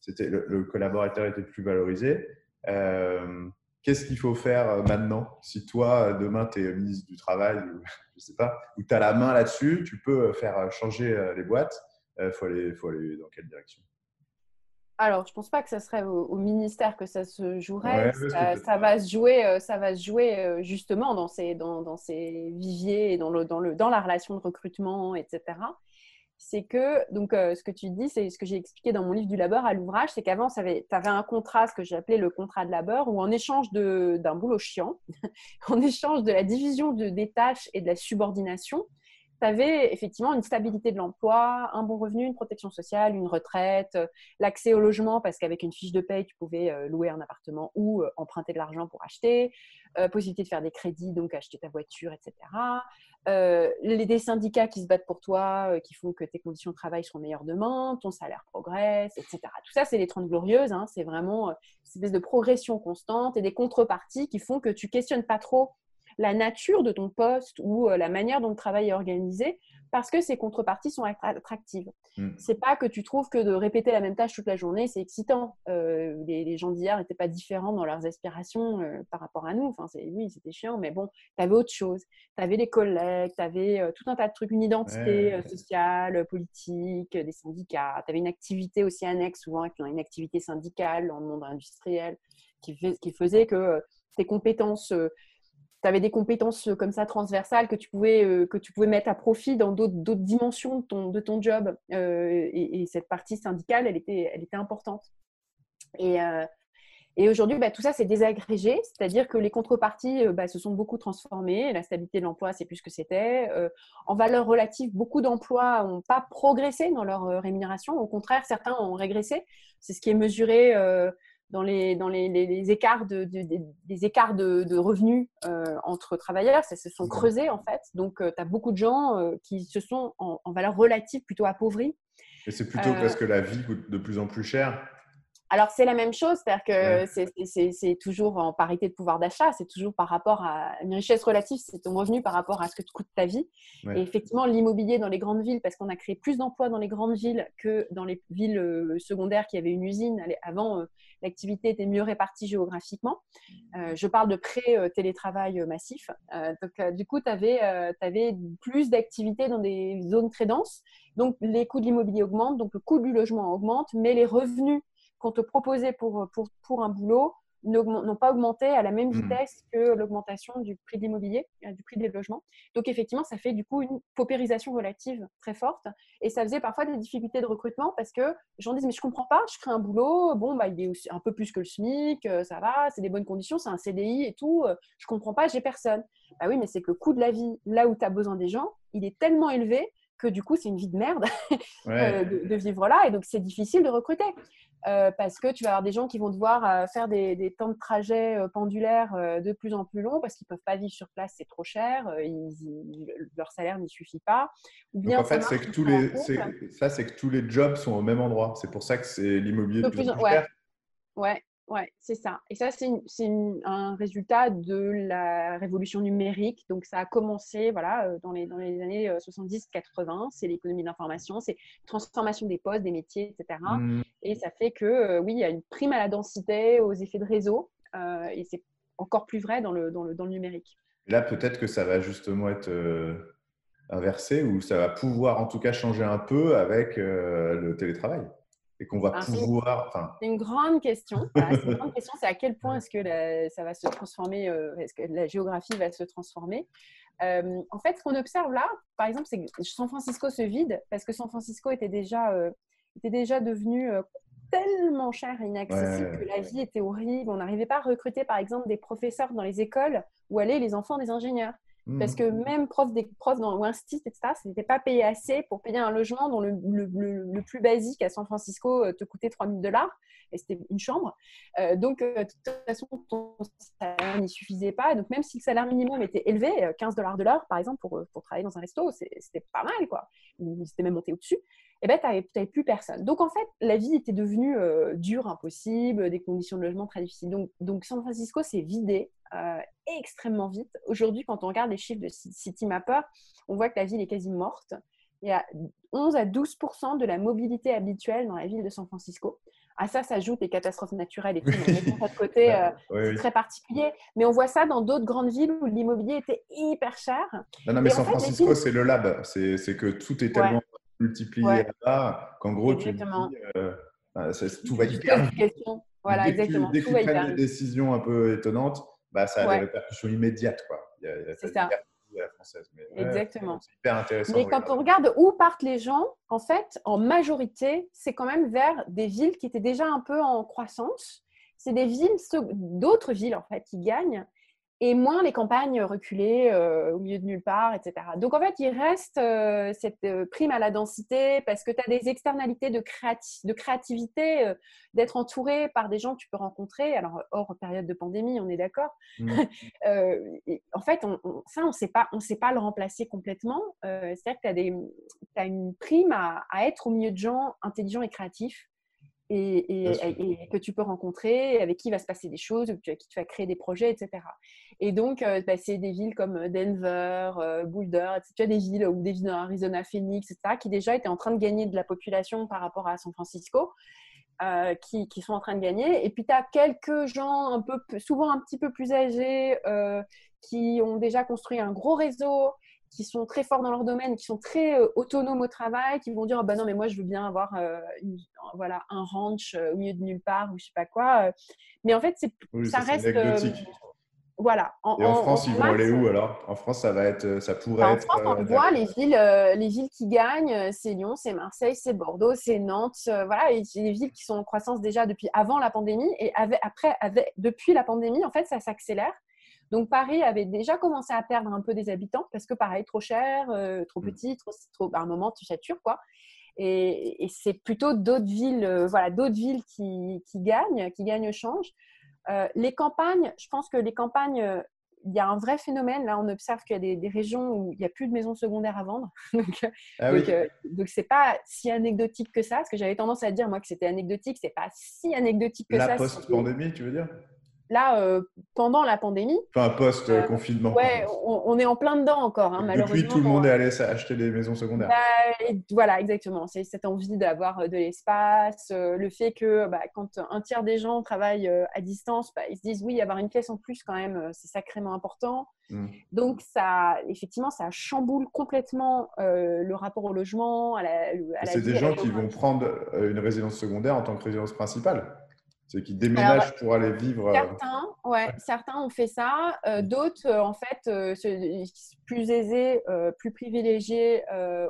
C'était, le, collaborateur était plus valorisé. Euh, qu'est-ce qu'il faut faire euh, maintenant? Si toi, demain, tu es ministre du Travail, ou, je sais pas, ou tu as la main là-dessus, tu peux faire changer les boîtes. Il faut, aller, faut aller dans quelle direction? Alors, je ne pense pas que ce serait au, ministère que ça se jouerait. ça, va se jouer, euh, ça va se jouer euh, justement dans ces, dans, dans ces viviers dans, le, dans, le, dans la relation de recrutement, etc. c'est que, donc, euh, ce que tu dis, c'est ce que j'ai expliqué dans mon livre du labeur à l'ouvrage, c'est qu'avant, tu avais, un contrat, ce que j'appelais le contrat de labeur, où en échange d'un boulot chiant, en échange de la division de, des tâches et de la subordination, tu avais effectivement une stabilité de l'emploi, un bon revenu, une protection sociale, une retraite, euh, l'accès au logement, parce qu'avec une fiche de paye, tu pouvais euh, louer un appartement ou euh, emprunter de l'argent pour acheter, possibilité de faire des crédits, donc acheter ta voiture, etc. les, des syndicats qui se battent pour toi, qui font que tes conditions de travail seront meilleures demain, ton salaire progresse, etc. Tout ça, c'est les 30 glorieuses, hein, c'est vraiment une espèce de progression constante et des contreparties qui font que tu questionnes pas trop la nature de ton poste ou euh, la manière dont le travail est organisé parce que ces contreparties sont attractives. Hmm. C'est pas que tu trouves que de répéter la même tâche toute la journée, c'est excitant. Euh, les, gens d'hier n'étaient pas différents dans leurs aspirations euh, par rapport à nous. Enfin, oui, c'était chiant, mais bon, tu avais autre chose. Tu avais les collègues, tu avais tout un tas de trucs, une identité sociale, politique, des syndicats. Tu avais une activité aussi annexe, souvent une activité syndicale dans le monde industriel, qui, qui faisait que tes compétences tu avais des compétences euh, comme ça transversales que tu pouvais, euh, que tu pouvais mettre à profit dans d'autres dimensions de ton, de ton job. Euh, et, cette partie syndicale, elle était, elle était importante. Et, et aujourd'hui, bah, tout ça, c'est désagrégé, c'est-à-dire que les contreparties bah, se sont beaucoup transformées. La stabilité de l'emploi, c'est plus ce que c'était. en valeur relative, beaucoup d'emplois n'ont pas progressé dans leur rémunération. Au contraire, certains ont régressé. C'est ce qui est mesuré dans les, dans les, les, écarts, de, des écarts de, revenus euh, entre travailleurs, ça se sont creusés en fait. Donc, euh, tu as beaucoup de gens euh, qui se sont en, en, valeur relative plutôt appauvris. Et c'est plutôt parce que la vie coûte de plus en plus cher alors, c'est la même chose, c'est-à-dire que c'est toujours en parité de pouvoir d'achat, c'est toujours par rapport à une richesse relative, c'est ton revenu par rapport à ce que te coûte ta vie. Et effectivement, l'immobilier dans les grandes villes, parce qu'on a créé plus d'emplois dans les grandes villes que dans les villes euh, secondaires qui avaient une usine. Avant, euh, l'activité était mieux répartie géographiquement. Euh, je parle de pré-télétravail massif. donc, du coup, tu avais, avais, plus d'activités dans des zones très denses. Donc, les coûts de l'immobilier augmentent, donc le coût du logement augmente, mais les revenus qu'on te proposait pour, pour, pour un boulot n'ont pas augmenté à la même hmm. vitesse que l'augmentation du prix de l'immobilier, euh, du prix des logements. Donc effectivement, ça fait du coup une paupérisation relative très forte et ça faisait parfois des difficultés de recrutement parce que les gens disent mais je comprends pas, je crée un boulot, bon bah il est aussi un peu plus que le SMIC, euh, ça va, c'est des bonnes conditions, c'est un CDI et tout, euh, je comprends pas, j'ai personne. Bah oui, mais c'est que le coût de la vie là où tu as besoin des gens, il est tellement élevé que du coup c'est une vie de merde de, de, vivre là et donc c'est difficile de recruter. Euh, parce que tu vas avoir des gens qui vont devoir euh, faire des, temps de trajet euh, pendulaires de plus en plus longs parce qu'ils ne peuvent pas vivre sur place, c'est trop cher, leur salaire n'y suffit pas. Ou bien en fait, c'est que tous les, ça, c'est que tous les jobs sont au même endroit. C'est pour ça que c'est l'immobilier de plus, en plus cher. Ouais, ouais, c'est ça. Et ça, c'est un résultat de la révolution numérique. Donc, ça a commencé voilà, euh, dans, les, dans les années 70-80. Euh, c'est l'économie de l'information, c'est transformation des postes, des métiers, etc. Mmh. Et ça fait que, euh, oui, il y a une prime à la densité, aux effets de réseau. et c'est encore plus vrai dans le, dans le, dans le numérique. Là, peut-être que ça va justement être inversé ou ça va pouvoir en tout cas changer un peu avec le télétravail et qu'on va pouvoir. C'est une grande question. c'est une grande question. C'est à quel point est-ce que ça va se transformer, euh, est-ce que la géographie va se transformer? Euh, En fait, ce qu'on observe là, par exemple, c'est que San Francisco se vide parce que San Francisco était déjà, euh, était déjà devenu tellement cher et inaccessible que la vie était horrible. On n'arrivait pas à recruter, par exemple, des professeurs dans les écoles où allaient les enfants des ingénieurs. Parce que même prof, des, profs dans Winstit, etc., ça n'était pas payé assez pour payer un logement dont le, le, le, plus basique à San Francisco euh, te coûtait 3000 dollars. Et c'était une chambre. Euh, donc, euh, de toute façon, ton salaire n'y suffisait pas. Donc, même si le salaire minimum était élevé, 15 dollars de l'heure, par exemple, pour, pour, travailler dans un resto, c'était pas mal, quoi. C'était même monté au-dessus. Et eh ben, tu n'avais plus personne. Donc, en fait, la vie était devenue dure, impossible, des conditions de logement très difficiles. Donc, donc San Francisco s'est vidé euh, extrêmement vite. Aujourd'hui, quand on regarde les chiffres de Citymapper, on voit que la ville est quasi morte. Il y a 11 à 12% de la mobilité habituelle dans la ville de San Francisco. À ça s'ajoutent les catastrophes naturelles et tout. de côté, euh, c'est très particulier. Mais on voit ça dans d'autres grandes villes où l'immobilier était hyper cher. Non, mais San Francisco, c'est le lab. C'est que tout est tellement multiplié là qu'en gros, tu dis, euh, tout va hyper vite. Voilà, exactement. Dès qu'ils prennent des décisions un peu étonnantes, bah, ça a des répercussions immédiates. C'est ça. Française, exactement. c'est hyper intéressant. Mais quand on regarde où partent les gens, en fait, en majorité, c'est quand même vers des villes qui étaient déjà un peu en croissance. C'est des villes, d'autres villes en fait, qui gagnent et moins les campagnes reculées euh, au milieu de nulle part, etc. Donc en fait, il reste euh, cette euh, prime à la densité parce que tu as des externalités de, de créativité, d'être entouré par des gens que tu peux rencontrer, alors hors période de pandémie, on est d'accord. Mmh. en fait, on, ça, on ne sait pas le remplacer complètement. C'est-à-dire que tu as, une prime à, à, être au milieu de gens intelligents et créatifs et, que tu peux rencontrer, avec qui va se passer des choses, avec qui tu vas créer des projets, etc. Et donc, euh, bah, c'est des villes comme euh, Denver, euh, Boulder, etc. Tu as des villes ou des villes dans Arizona, Phoenix, etc., qui déjà étaient en train de gagner de la population par rapport à San Francisco. qui, qui, sont en train de gagner. Et puis, tu as quelques gens, un peu, souvent un petit peu plus âgés, qui ont déjà construit un gros réseau, qui sont très forts dans leur domaine, qui sont très euh, autonomes au travail, qui vont dire oh, bah non mais moi je veux bien avoir euh, voilà un ranch euh, au milieu de nulle part ou je sais pas quoi. Mais en fait c'est ça, reste voilà. En, Et en, France ils vont aller où alors? En France ça va être ça pourrait bah, être. En France on voit les villes les villes qui gagnent c'est Lyon, c'est Marseille, c'est Bordeaux, c'est Nantes. voilà et c'est des villes qui sont en croissance déjà depuis avant la pandémie et après depuis la pandémie en fait ça s'accélère. Donc Paris avait déjà commencé à perdre un peu des habitants parce que pareil, trop cher, euh, trop mmh. petit, trop, trop, à un moment tu satures quoi. Et, c'est plutôt d'autres villes, euh, voilà, d'autres villes qui, gagnent, qui gagnent au change. Euh, les campagnes, je pense que les campagnes, il y a un vrai phénomène. Là, on observe qu'il y a des, régions où il n'y a plus de maisons secondaires à vendre. donc, ah oui. donc, c'est pas si anecdotique que ça. Parce que j'avais tendance à dire moi que c'était anecdotique. C'est pas si anecdotique que ça. La post-pandémie, tu veux dire? Là, euh, pendant la pandémie. Enfin, post-confinement. ouais, on, est en plein dedans encore, hein, malheureusement. Depuis, tout le monde est allé acheter des maisons secondaires. Bah, voilà, exactement. C'est cette envie d'avoir euh, de l'espace, euh, le fait que bah, quand un tiers des gens travaillent à distance, bah, ils se disent oui, avoir une pièce en plus, quand même, c'est sacrément important. Hmm. Donc, ça, effectivement, ça chamboule complètement le rapport au logement, à la. c'est des gens qui vont prendre une résidence secondaire en tant que résidence principale ceux qui déménagent pour aller vivre. Euh, certains, ouais, certains ont fait ça. Euh, d'autres, euh, en fait, plus aisés, plus privilégiés,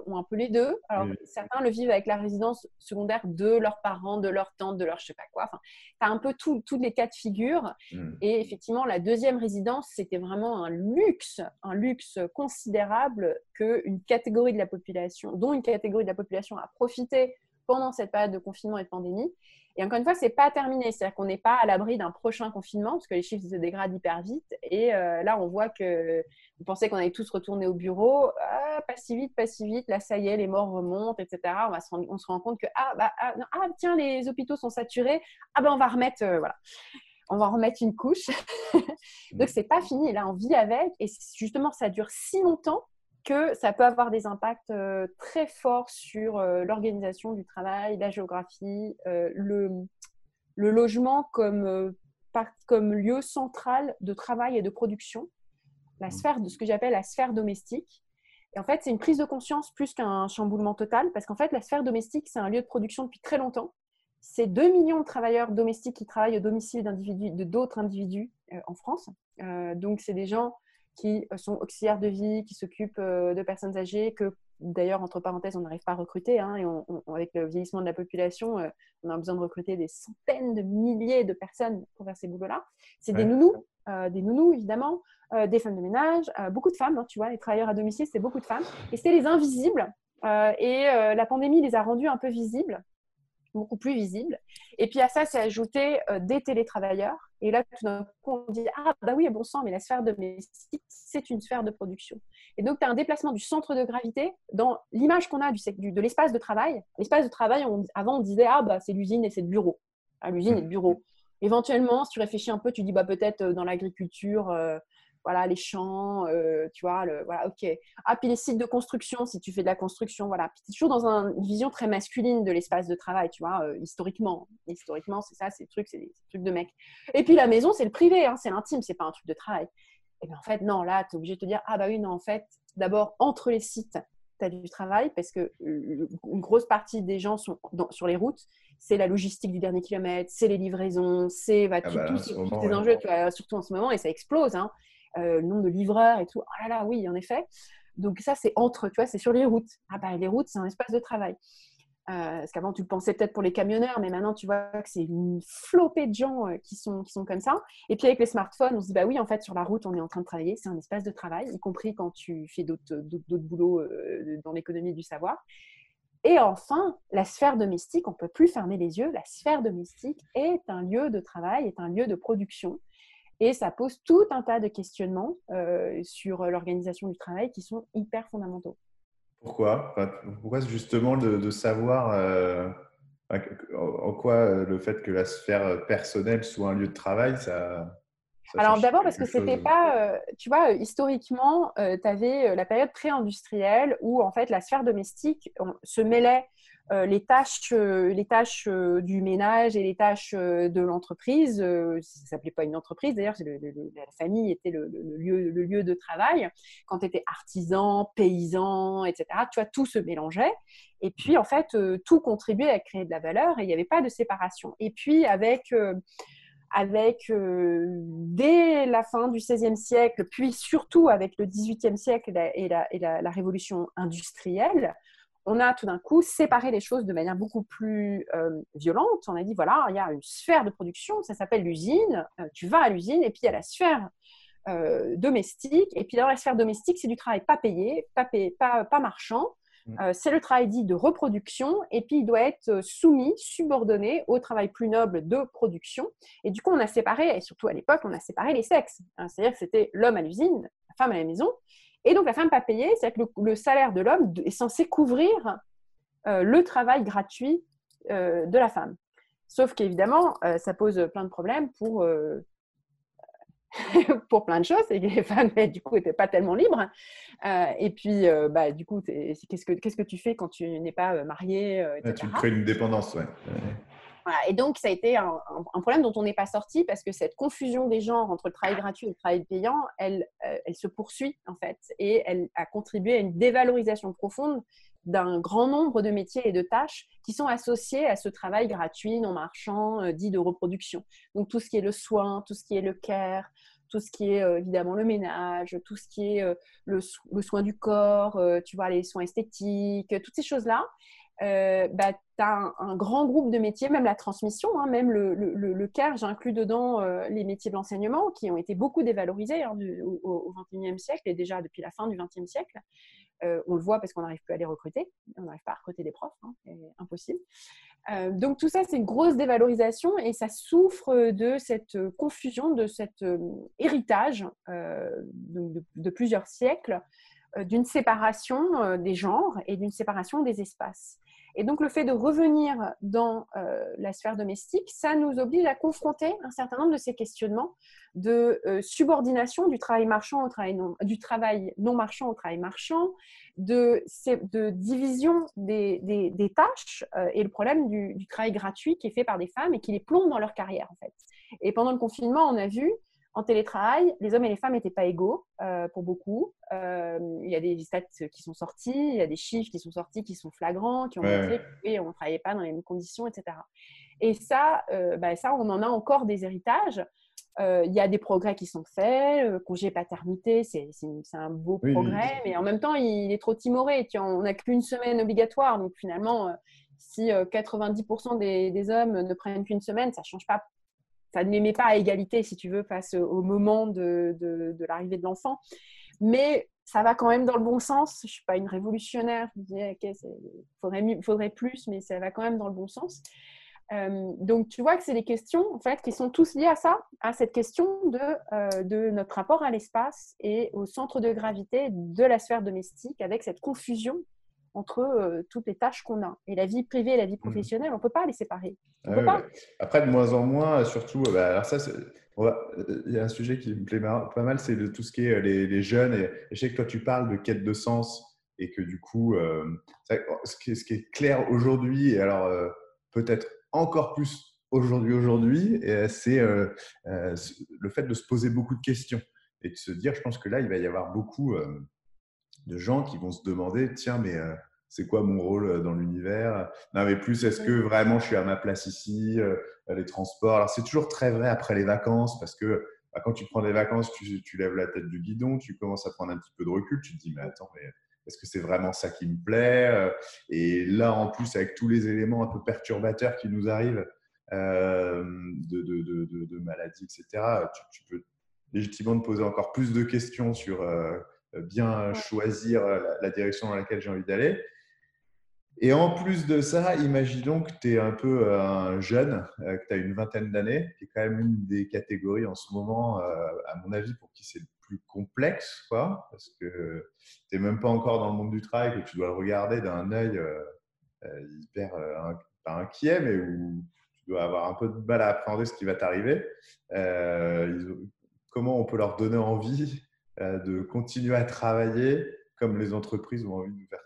ont un peu les deux. Alors, certains le vivent avec la résidence secondaire de leurs parents, de leur tante, de leur je sais pas quoi. Enfin, tu as un peu tous les cas de figure. Hmm. Et effectivement, la deuxième résidence, c'était vraiment un luxe, un luxe considérable qu'une catégorie de la population, dont une catégorie de la population a profité pendant cette période de confinement et de pandémie. Et encore une fois, ce n'est pas terminé. C'est-à-dire qu'on n'est pas à l'abri d'un prochain confinement parce que les chiffres se dégradent hyper vite. Et euh, là, on voit que vous pensez qu'on allait tous retourner au bureau. Ah, pas si vite, pas si vite. Là, ça y est, les morts remontent, etc. On, va se, rend, on se rend compte que, ah, bah, ah, ah, tiens, les hôpitaux sont saturés. Ah, ben, on va remettre, euh, voilà. On va remettre une couche. Donc, c'est pas fini. Là, on vit avec. Et justement, ça dure si longtemps que ça peut avoir des impacts euh, très forts sur euh, l'organisation du travail, la géographie, euh, le, le, logement comme, comme lieu central de travail et de production, la sphère de ce que j'appelle la sphère domestique. Et en fait, c'est une prise de conscience plus qu'un chamboulement total, parce qu'en fait, la sphère domestique, c'est un lieu de production depuis très longtemps. C'est 2 millions de travailleurs domestiques qui travaillent au domicile d'autres individus en France. donc, c'est des gens qui euh, sont auxiliaires de vie, qui s'occupent euh, de personnes âgées, que d'ailleurs, entre parenthèses, on n'arrive pas à recruter. Hein, et avec le vieillissement de la population, euh, on a besoin de recruter des centaines de milliers de personnes pour faire ces boulots-là. C'est des nounous, des nounous évidemment, des femmes de ménage, beaucoup de femmes, hein, tu vois, les travailleurs à domicile, c'est beaucoup de femmes. Et c'est les invisibles. et la pandémie les a rendus un peu visibles beaucoup plus visible. Et puis à ça, c'est ajouté euh, des télétravailleurs. Et là, tout d'un coup, on dit Ah, bah oui, bon sang, mais la sphère domestique, c'est une sphère de production. Et donc, tu as un déplacement du centre de gravité dans l'image qu'on a du, de l'espace de travail. L'espace de travail, avant, on disait Ah, bah c'est l'usine et c'est le bureau. Ah, l'usine et le bureau. Éventuellement, si tu réfléchis un peu, tu dis bah, Peut-être euh, dans l'agriculture. Euh, voilà, les champs, euh, tu vois, le, voilà, ok. Ah, puis les sites de construction, si tu fais de la construction, voilà. Puis tu es toujours dans une vision très masculine de l'espace de travail, tu vois, euh, historiquement. Historiquement, c'est ça, c'est le truc, c'est des trucs de mec. Et puis la maison, c'est le privé, hein, c'est l'intime, c'est pas un truc de travail. Et bien en fait, non, là, tu es obligé de te dire, ah bah oui, non, en fait, d'abord, entre les sites, tu as du travail parce que euh, une grosse partie des gens sont sur les routes. C'est la logistique du dernier kilomètre, c'est les livraisons, c'est bah, ah bah, tous ces enjeux, surtout en ce moment, et ça explose. Hein. Euh, le nombre de livreurs et tout. Oh là là, oui, en effet. Donc ça, c'est entre, tu vois, c'est sur les routes. Ah bah, les routes, c'est un espace de travail. Euh, parce qu'avant, tu le pensais peut-être pour les camionneurs, mais maintenant, tu vois que c'est une flopée de gens euh, qui, sont, qui sont comme ça. Et puis, avec les smartphones, on se dit, bah oui, en fait, sur la route, on est en train de travailler. C'est un espace de travail, y compris quand tu fais d'autres boulots euh, dans l'économie du savoir. Et enfin, la sphère domestique, on ne peut plus fermer les yeux. La sphère domestique est un lieu de travail, est un lieu de production. Et ça pose tout un tas de questionnements sur l'organisation du travail qui sont hyper fondamentaux. Pourquoi? Pourquoi justement de, savoir euh, en quoi euh, le fait que la sphère personnelle soit un lieu de travail, ça... Alors d'abord parce que c'était pas, euh, tu vois, historiquement, tu avais la période pré-industrielle où en fait la sphère domestique se mêlait euh, les tâches, euh, les tâches euh, du ménage et les tâches de l'entreprise. ça ne s'appelait pas une entreprise d'ailleurs, la famille était le, lieu, de travail. Quand tu étais artisan, paysan, etc., tu vois, tout se mélangeait. Et puis, en fait, tout contribuait à créer de la valeur et il n'y avait pas de séparation. Et puis, avec avec dès la fin du XVIe siècle, puis surtout avec le XVIIIe siècle et la révolution industrielle, on a tout d'un coup séparé les choses de manière beaucoup plus euh, violente. On a dit, voilà, il y a une sphère de production, ça s'appelle l'usine, euh, tu vas à l'usine, et puis il y a la sphère euh, domestique, et puis dans la sphère domestique, c'est du travail pas payé, pas, pas, marchand, mmh. c'est le travail dit de reproduction, et puis il doit être soumis, subordonné au travail plus noble de production. Et du coup, on a séparé, et surtout à l'époque, on a séparé les sexes. Hein. C'est-à-dire que c'était l'homme à l'usine, la femme à la maison, et donc, la femme pas payée, c'est-à-dire que le, salaire de l'homme est censé couvrir euh, le travail gratuit euh, de la femme. Sauf qu'évidemment, euh, ça pose plein de problèmes pour, pour plein de choses et les femmes, du coup, n'étaient pas tellement libres. et puis, bah, du coup, qu'est-ce que, tu fais quand tu n'es pas mariée Tu crées une dépendance, ouais. Et donc, ça a été un, problème dont on n'est pas sorti parce que cette confusion des genres entre le travail gratuit et le travail payant, elle, euh, elle se poursuit en fait. Et elle a contribué à une dévalorisation profonde d'un grand nombre de métiers et de tâches qui sont associés à ce travail gratuit, non marchand, euh, dit de reproduction. Donc, tout ce qui est le soin, tout ce qui est le care, tout ce qui est euh, évidemment le ménage, tout ce qui est le, le, soin du corps, tu vois, les soins esthétiques, toutes ces choses-là. Euh, bah, tu as un, grand groupe de métiers, même la transmission, hein, même le, le, CARE, j'inclus dedans euh, les métiers de l'enseignement qui ont été beaucoup dévalorisés hein, au XXIe siècle et déjà depuis la fin du XXe siècle. Euh, on le voit parce qu'on n'arrive plus à les recruter, on n'arrive pas à recruter des profs, hein, c'est impossible. donc tout ça, c'est une grosse dévalorisation et ça souffre de cette confusion, de cet héritage de, plusieurs siècles d'une séparation des genres et d'une séparation des espaces. Et donc, le fait de revenir dans euh, la sphère domestique, ça nous oblige à confronter un certain nombre de ces questionnements de euh, subordination du travail marchand au travail non, du travail non marchand au travail marchand, de, de division des, des, tâches euh, et le problème du, du, travail gratuit qui est fait par des femmes et qui les plombe dans leur carrière, en fait. Et pendant le confinement, on a vu en télétravail, les hommes et les femmes n'étaient pas égaux euh, pour beaucoup. Euh, il y a des stats qui sont sortis, il y a des chiffres qui sont sortis qui sont flagrants, qui ont montré qu'on ne travaillait pas dans les mêmes conditions, etc. Et ça, euh, bah, ça, on en a encore des héritages. Il y a des progrès qui sont faits. congé paternité, c'est un beau progrès, mais en même temps, il est trop timoré. On n'a qu'une semaine obligatoire. Donc finalement, si 90% des, des, hommes ne prennent qu'une semaine, ça ne change pas ça ne les met pas à égalité, si tu veux, face au moment de, l'arrivée de l'enfant. Mais ça va quand même dans le bon sens. Je ne suis pas une révolutionnaire. Je me dis, OK, il faudrait, plus, mais ça va quand même dans le bon sens. Euh, donc, tu vois que c'est des questions en fait, qui sont tous liées à ça, à cette question de, euh, de notre rapport à l'espace et au centre de gravité de la sphère domestique, avec cette confusion entre euh, toutes les tâches qu'on a. Et la vie privée et la vie mmh. professionnelle, on ne peut pas les séparer. Ah Après, de moins en moins, surtout, bah, alors ça, il y a un sujet qui me plaît pas mal, c'est tout ce qui est euh, les, jeunes. Et, je sais que toi, tu parles de quête de sens et que du coup, euh, ce, qui est, ce, qui est, clair aujourd'hui, et alors peut-être encore plus aujourd'hui, aujourd'hui, c'est le fait de se poser beaucoup de questions et de se dire, je pense que là, il va y avoir beaucoup de gens qui vont se demander, tiens, mais c'est quoi mon rôle euh, dans l'univers? Non, mais plus, est-ce que vraiment je suis à ma place ici euh, Les transports? Alors, c'est toujours très vrai après les vacances parce que bah, quand tu prends des vacances, tu, tu, lèves la tête du guidon, tu commences à prendre un petit peu de recul, tu te dis, mais attends, mais est-ce que c'est vraiment ça qui me plaît Et là, en plus, avec tous les éléments un peu perturbateurs qui nous arrivent, euh, de, de, de, de, maladies, etc., tu, peux légitimement te poser encore plus de questions sur euh, bien choisir la, direction dans laquelle j'ai envie d'aller. Et en plus de ça, imaginons que tu es un peu un jeune, que tu as une vingtaine d'années, qui est quand même une des catégories en ce moment, à mon avis, pour qui c'est le plus complexe, quoi, parce que tu n'es même pas encore dans le monde du travail, que tu dois le regarder d'un œil hyper, inquiet, mais où tu dois avoir un peu de mal à appréhender ce qui va t'arriver. Euh, comment on peut leur donner envie euh, de continuer à travailler comme les entreprises ont envie de nous faire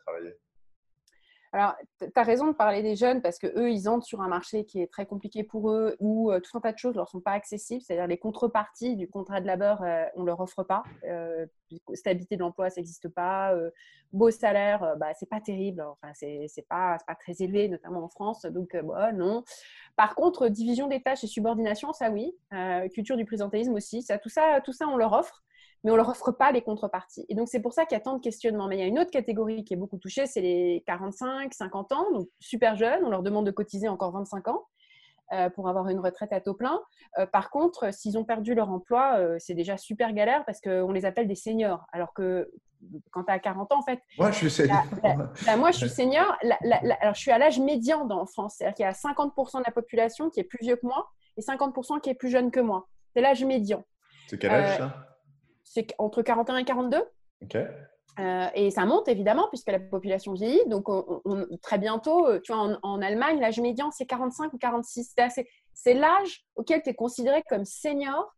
alors, tu as raison de parler des jeunes parce qu'eux, ils entrent sur un marché qui est très compliqué pour eux où euh, tout un tas de choses ne leur sont pas accessibles. C'est-à-dire les contreparties du contrat de labeur, euh, on ne leur offre pas. Euh, stabilité de l'emploi, ça n'existe pas. beau salaire, bah, ce n'est pas terrible. Enfin, ce n'est pas, pas, très élevé, notamment en France. Donc, bah, non. Par contre, division des tâches et subordination, ça oui. culture du présentéisme aussi. Ça, tout, ça, tout ça, on leur offre mais on ne leur offre pas les contreparties. Et donc, c'est pour ça qu'il y a tant de questionnements. Mais il y a une autre catégorie qui est beaucoup touchée, c'est les 45, 50 ans, donc super jeunes. On leur demande de cotiser encore 25 ans euh, pour avoir une retraite à taux plein. Euh, par contre, s'ils ont perdu leur emploi, euh, c'est déjà super galère parce qu'on les appelle des seniors. Alors que quand tu as 40 ans, en fait. Moi, je suis senior. moi, je suis senior. alors, je suis à l'âge médian en France. C'est-à-dire qu'il y a 50% de la population qui est plus vieux que moi et 50% qui est plus jeune que moi. C'est l'âge médian. C'est quel âge ça? C'est entre 41 et 42. Euh, et ça monte évidemment puisque la population vieillit. Donc, très bientôt, euh, tu vois, en, en Allemagne, l'âge médian, c'est 45 ou 46. C'est l'âge auquel tu es considéré comme senior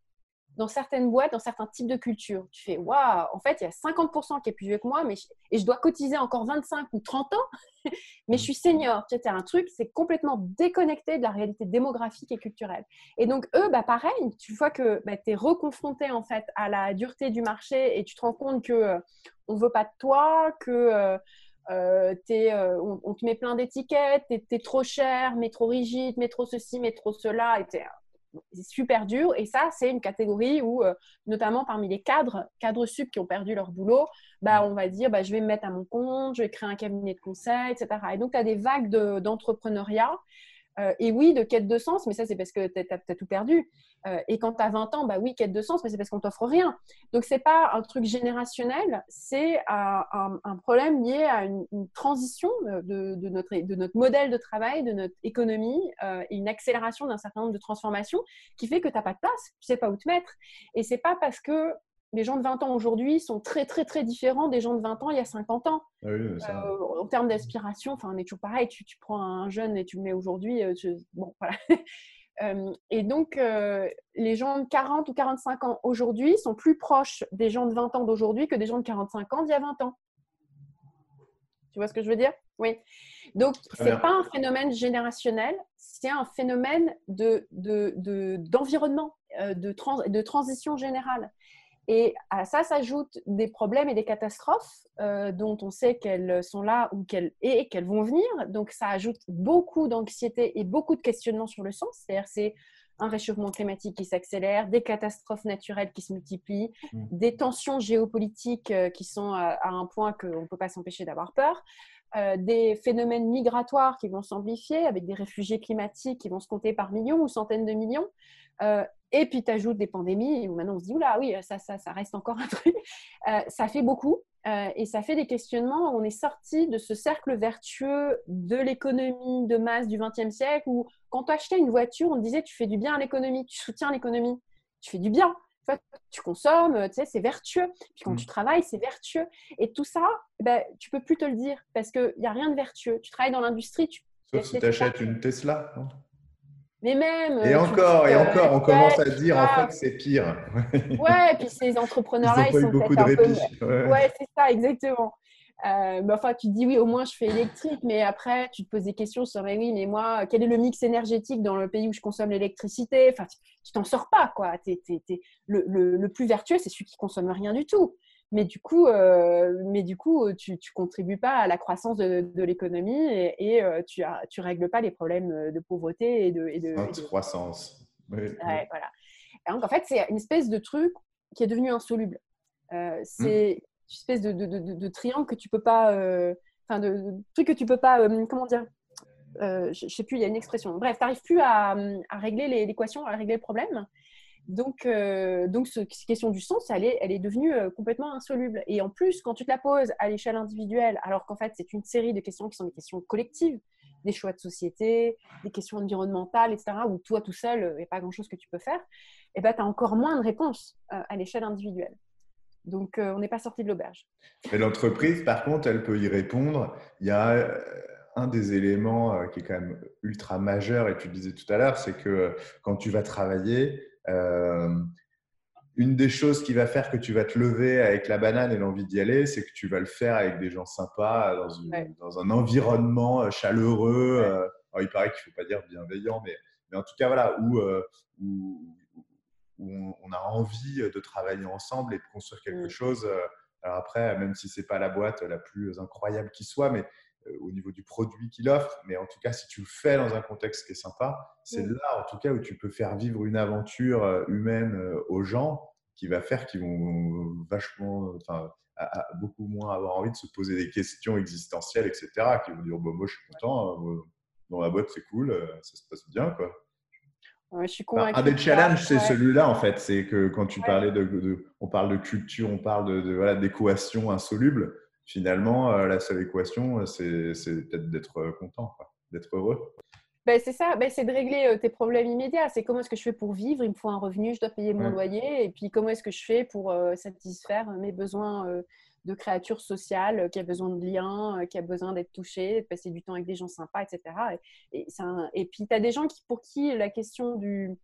dans certaines boîtes, dans certains types de cultures. Tu fais, waouh, en fait, il y a 50% qui est plus vieux que moi, mais et je dois cotiser encore 25 ou 30 ans, mais je suis senior. Tu sais, un truc, c'est complètement déconnecté de la réalité démographique et culturelle. Et donc, eux, bah, pareil, tu vois que bah, tu es reconfronté en fait à la dureté du marché et tu te rends compte que euh, on veut pas de toi, que euh, euh, on, on, te met plein d'étiquettes, tu es, trop cher, mais trop rigide, mais trop ceci, mais trop cela, et c'est super dur. Et ça, c'est une catégorie où, euh, notamment parmi les cadres, cadres sup qui ont perdu leur boulot, bah, on va dire bah, je vais me mettre à mon compte, je vais créer un cabinet de conseil, etc. Et donc, tu as des vagues d'entrepreneuriat. Euh, et oui, de quête de sens, mais ça, c'est parce que tu as, tout perdu. Euh, et quand tu as 20 ans, bah oui, quête de sens, mais c'est parce qu'on t'offre rien. Donc, ce n'est pas un truc générationnel, c'est un, problème lié à une, transition de, notre, de, notre, modèle de travail, de notre économie, euh, et une accélération d'un certain nombre de transformations qui fait que tu n'as pas de place, tu sais pas où te mettre. Et c'est pas parce que les gens de 20 ans aujourd'hui sont très, très, très différents des gens de 20 ans il y a 50 ans. Ah euh, en termes d'aspiration, enfin, on est toujours pareil. Tu, tu, prends un jeune et tu le mets aujourd'hui. Euh, bon, voilà. Euh, et donc, les gens de 40 ou 45 ans aujourd'hui sont plus proches des gens de 20 ans d'aujourd'hui que des gens de 45 ans d'il y a 20 ans. Tu vois ce que je veux dire? Oui. Donc, ce n'est pas un phénomène générationnel, c'est un phénomène d'environnement, de, de, de, de transition générale. Et à ça s'ajoutent des problèmes et des catastrophes euh, dont on sait qu'elles sont là ou qu'elles et qu'elles vont venir. Donc ça ajoute beaucoup d'anxiété et beaucoup de questionnements sur le sens. C'est-à-dire c'est un réchauffement climatique qui s'accélère, des catastrophes naturelles qui se multiplient, mmh. des tensions géopolitiques euh, qui sont à, un point qu'on ne peut pas s'empêcher d'avoir peur. Euh, des phénomènes migratoires qui vont s'amplifier avec des réfugiés climatiques qui vont se compter par millions ou centaines de millions. Euh, et puis, tu ajoutes des pandémies, où maintenant on se dit, oula, oui, ça, ça, ça reste encore un truc. Euh, ça fait beaucoup euh, et ça fait des questionnements. On est sorti de ce cercle vertueux de l'économie de masse du XXe siècle où, quand tu achetais une voiture, on te disait, tu fais du bien à l'économie, tu soutiens l'économie, tu fais du bien. tu consommes, tu sais, c'est vertueux. Puis quand mm. tu travailles, c'est vertueux. Et tout ça, ben, tu peux plus te le dire parce qu'il n'y a rien de vertueux. Tu travailles dans l'industrie. Tu... Sauf si tu achètes une Tesla. Non? Mais même. Et encore, et encore, on commence à dire en fait c'est pire. ouais, et puis ces entrepreneurs-là, ils, sont beaucoup de répit. Ouais, c'est ça, exactement. Euh, enfin, tu te dis oui, au moins je fais électrique, mais après tu te poses des questions sur mais oui, mais moi, quel est le mix énergétique dans le pays où je consomme l'électricité? Enfin, tu t'en sors pas, quoi. le, le, le, plus vertueux, c'est celui qui consomme rien du tout mais du coup, euh, mais du coup tu ne contribues pas à la croissance de, l'économie et, euh, tu ne règles pas les problèmes de pauvreté et de, et de, croissance. voilà. donc, en fait, c'est une espèce de truc qui est devenu insoluble. Euh, c'est une espèce de, triangle que tu peux pas. Enfin, de, truc que tu peux pas. comment dire Je sais plus, il y a une expression. Bref, tu n'arrives plus à, à régler l'équation, à régler le problème. Donc, euh, donc cette question du sens, elle est, elle est devenue euh, complètement insoluble. Et en plus, quand tu te la poses à l'échelle individuelle, alors qu'en fait, c'est une série de questions qui sont des questions collectives, des choix de société, des questions environnementales, etc., où toi, tout seul, il n'y a pas grand-chose que tu peux faire, et eh ben, tu as encore moins de réponses euh, à l'échelle individuelle. Donc, on n'est pas sorti de l'auberge. Mais l'entreprise, par contre, elle peut y répondre. Il y a un des éléments qui est quand même ultra majeur, et tu le disais tout à l'heure, c'est que quand tu vas travailler, une des choses qui va faire que tu vas te lever avec la banane et l'envie d'y aller, c'est que tu vas le faire avec des gens sympas, dans, un environnement euh, chaleureux. Euh, il paraît qu'il ne faut pas dire bienveillant, mais, mais en tout cas, voilà, où, où, on, a envie de travailler ensemble et de construire quelque mm. chose. Alors après, même si ce n'est pas la boîte la plus incroyable qui soit, mais euh, au niveau du produit qu'il offre, mais en tout cas, si tu le fais dans un contexte qui est sympa, c'est mm. là, en tout cas, où tu peux faire vivre une aventure euh, humaine euh, aux gens qui va faire qu'ils vont vachement, enfin, beaucoup moins avoir envie de se poser des questions existentielles, etc., qui vont dire, bon, moi, je suis content, hein, dans la boîte, c'est cool, ça se passe bien, quoi. je suis convaincu. un des challenges, c'est celui-là, en fait. C'est que quand tu parlais de, On parle de culture, on parle de, de voilà, d'équation insoluble finalement, euh, la seule équation, euh, c'est peut-être d'être euh, content, d'être heureux. Ben, c'est ça, ben, c'est de régler tes problèmes immédiats. C'est comment est-ce que je fais pour vivre? Il me faut un revenu, je dois payer mon loyer. Et puis comment est-ce que je fais pour satisfaire mes besoins de créature sociale qui a besoin de liens, qui a besoin d'être touché, de passer du temps avec des gens sympas, etc. Et, et puis tu as des gens qui, pour qui la question du,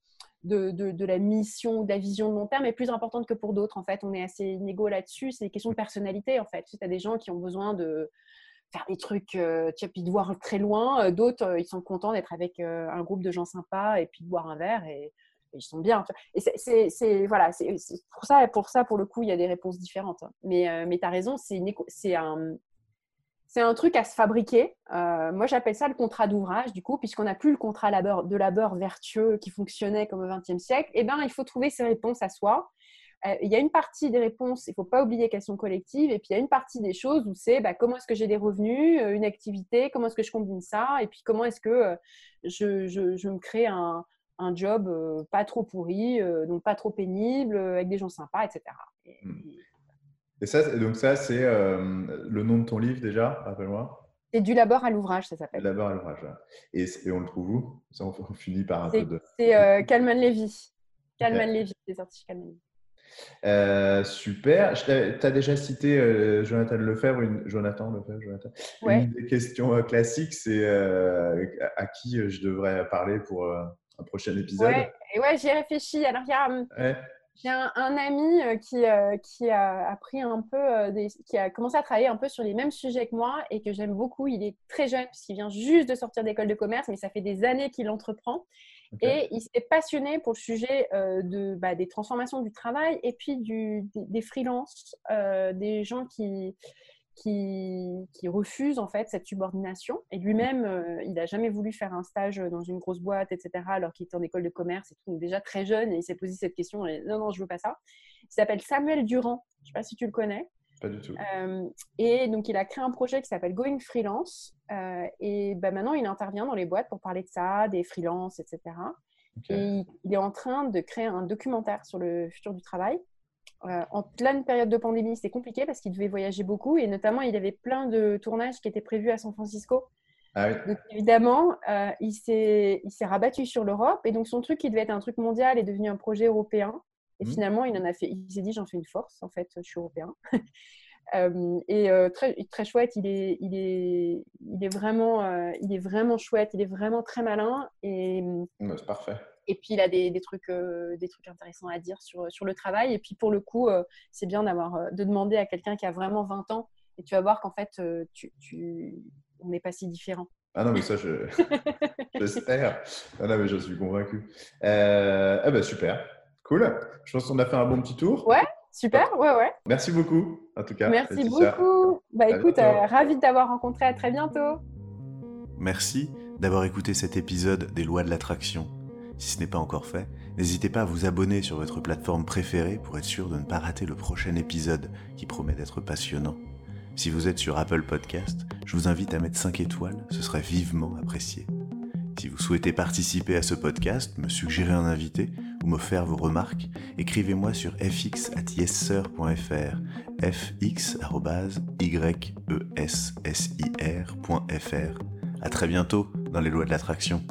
de, de, la mission, de la vision de long terme est plus importante que pour d'autres. En fait, on est assez inégaux là-dessus. C'est des questions de personnalité, en fait. Tu as des gens qui ont besoin de faire des trucs, euh, tu puis de voir très loin. Euh, d'autres, euh, ils sont contents d'être avec un groupe de gens sympas et puis de boire un verre et, ils sont bien. Et c'est voilà, c'est pour ça, pour ça, pour le coup, il y a des réponses différentes. Mais, mais tu as raison, c'est un, c'est un truc à se fabriquer. Euh, moi, j'appelle ça le contrat d'ouvrage, du coup, puisqu'on n'a plus le contrat de labeur vertueux qui fonctionnait comme au XXe siècle. Eh ben, il faut trouver ses réponses à soi. Euh, il y a une partie des réponses, il ne faut pas oublier qu'elles sont collectives, et puis il y a une partie des choses où c'est bah, comment est-ce que j'ai des revenus, euh, une activité, comment est-ce que je combine ça, et puis comment est-ce que je, me crée un, job pas trop pourri, donc pas trop pénible, avec des gens sympas, etc. Et ça, donc ça, c'est euh, le nom de ton livre déjà, rappelle-moi. C'est du labeur à l'ouvrage, ça s'appelle. Du labeur à l'ouvrage. Et, on le trouve où? Ça, on, finit par un peu de. C'est euh, Kalman Levy. Kalman Levy, c'est sorti Kalman Levy. Euh, super. Tu as déjà cité euh, Jonathan Lefebvre, une, Jonathan Lefebvre, Jonathan. Ouais. Une des questions classiques, c'est à qui je devrais parler pour un prochain épisode? Ouais, et ouais j'y ai réfléchi. Alors, il y a, hum, ouais. J'ai un, ami euh, qui, euh, qui a appris un peu, euh, des, qui a commencé à travailler un peu sur les mêmes sujets que moi et que j'aime beaucoup. Il est très jeune puisqu'il vient juste de sortir d'école de commerce, mais ça fait des années qu'il entreprend. Et il s'est passionné pour le sujet de, bah, des transformations du travail et puis du, des, des freelances, des gens qui, qui, qui, refuse en fait cette subordination. Et lui-même, euh, il n'a jamais voulu faire un stage dans une grosse boîte, etc., alors qu'il était en école de commerce et tout, déjà très jeune, et il s'est posé cette question, et non, non, je veux pas ça. Il s'appelle Samuel Durand, je ne sais pas si tu le connais. Pas du tout. Euh, et donc, il a créé un projet qui s'appelle Going Freelance. Euh, et ben, maintenant, il intervient dans les boîtes pour parler de ça, des freelances, etc. Et il est en train de créer un documentaire sur le futur du travail. Euh, en pleine période de pandémie, c'était compliqué parce qu'il devait voyager beaucoup et notamment il y avait plein de tournages qui étaient prévus à San Francisco. Ah donc évidemment, euh, il s'est rabattu sur l'Europe et donc son truc qui devait être un truc mondial est devenu un projet européen. Et mmh. finalement, il en a fait. Il s'est dit j'en fais une force en fait, je suis européen. Euh, et très, très chouette, il est, il est, il est vraiment, il est vraiment chouette, il est vraiment très malin et. C'est parfait. Et puis, il a des, des trucs, euh, des trucs intéressants à dire sur, sur le travail. Et puis, pour le coup, euh, c'est bien d'avoir, euh, de demander à quelqu'un qui a vraiment 20 ans. Et tu vas voir qu'en fait, tu, tu... on n'est pas si différents. Ah non, mais ça, je... j'espère. Ah non, mais je suis convaincu. Euh... Ah bah, super. Cool. Je pense qu'on a fait un bon petit tour. Ouais, super. Ouais, ouais. Merci beaucoup, en tout cas. Merci beaucoup. Bah écoute, ravi de t'avoir rencontré. À très bientôt. Merci d'avoir écouté cet épisode des lois de l'attraction. Si ce n'est pas encore fait, n'hésitez pas à vous abonner sur votre plateforme préférée pour être sûr de ne pas rater le prochain épisode qui promet d'être passionnant. Si vous êtes sur Apple Podcast, je vous invite à mettre 5 étoiles, ce serait vivement apprécié. Si vous souhaitez participer à ce podcast, me suggérer un invité ou me faire vos remarques, écrivez-moi sur fx.yessir.fr fx.yessir.fr. À très bientôt dans les lois de l'attraction.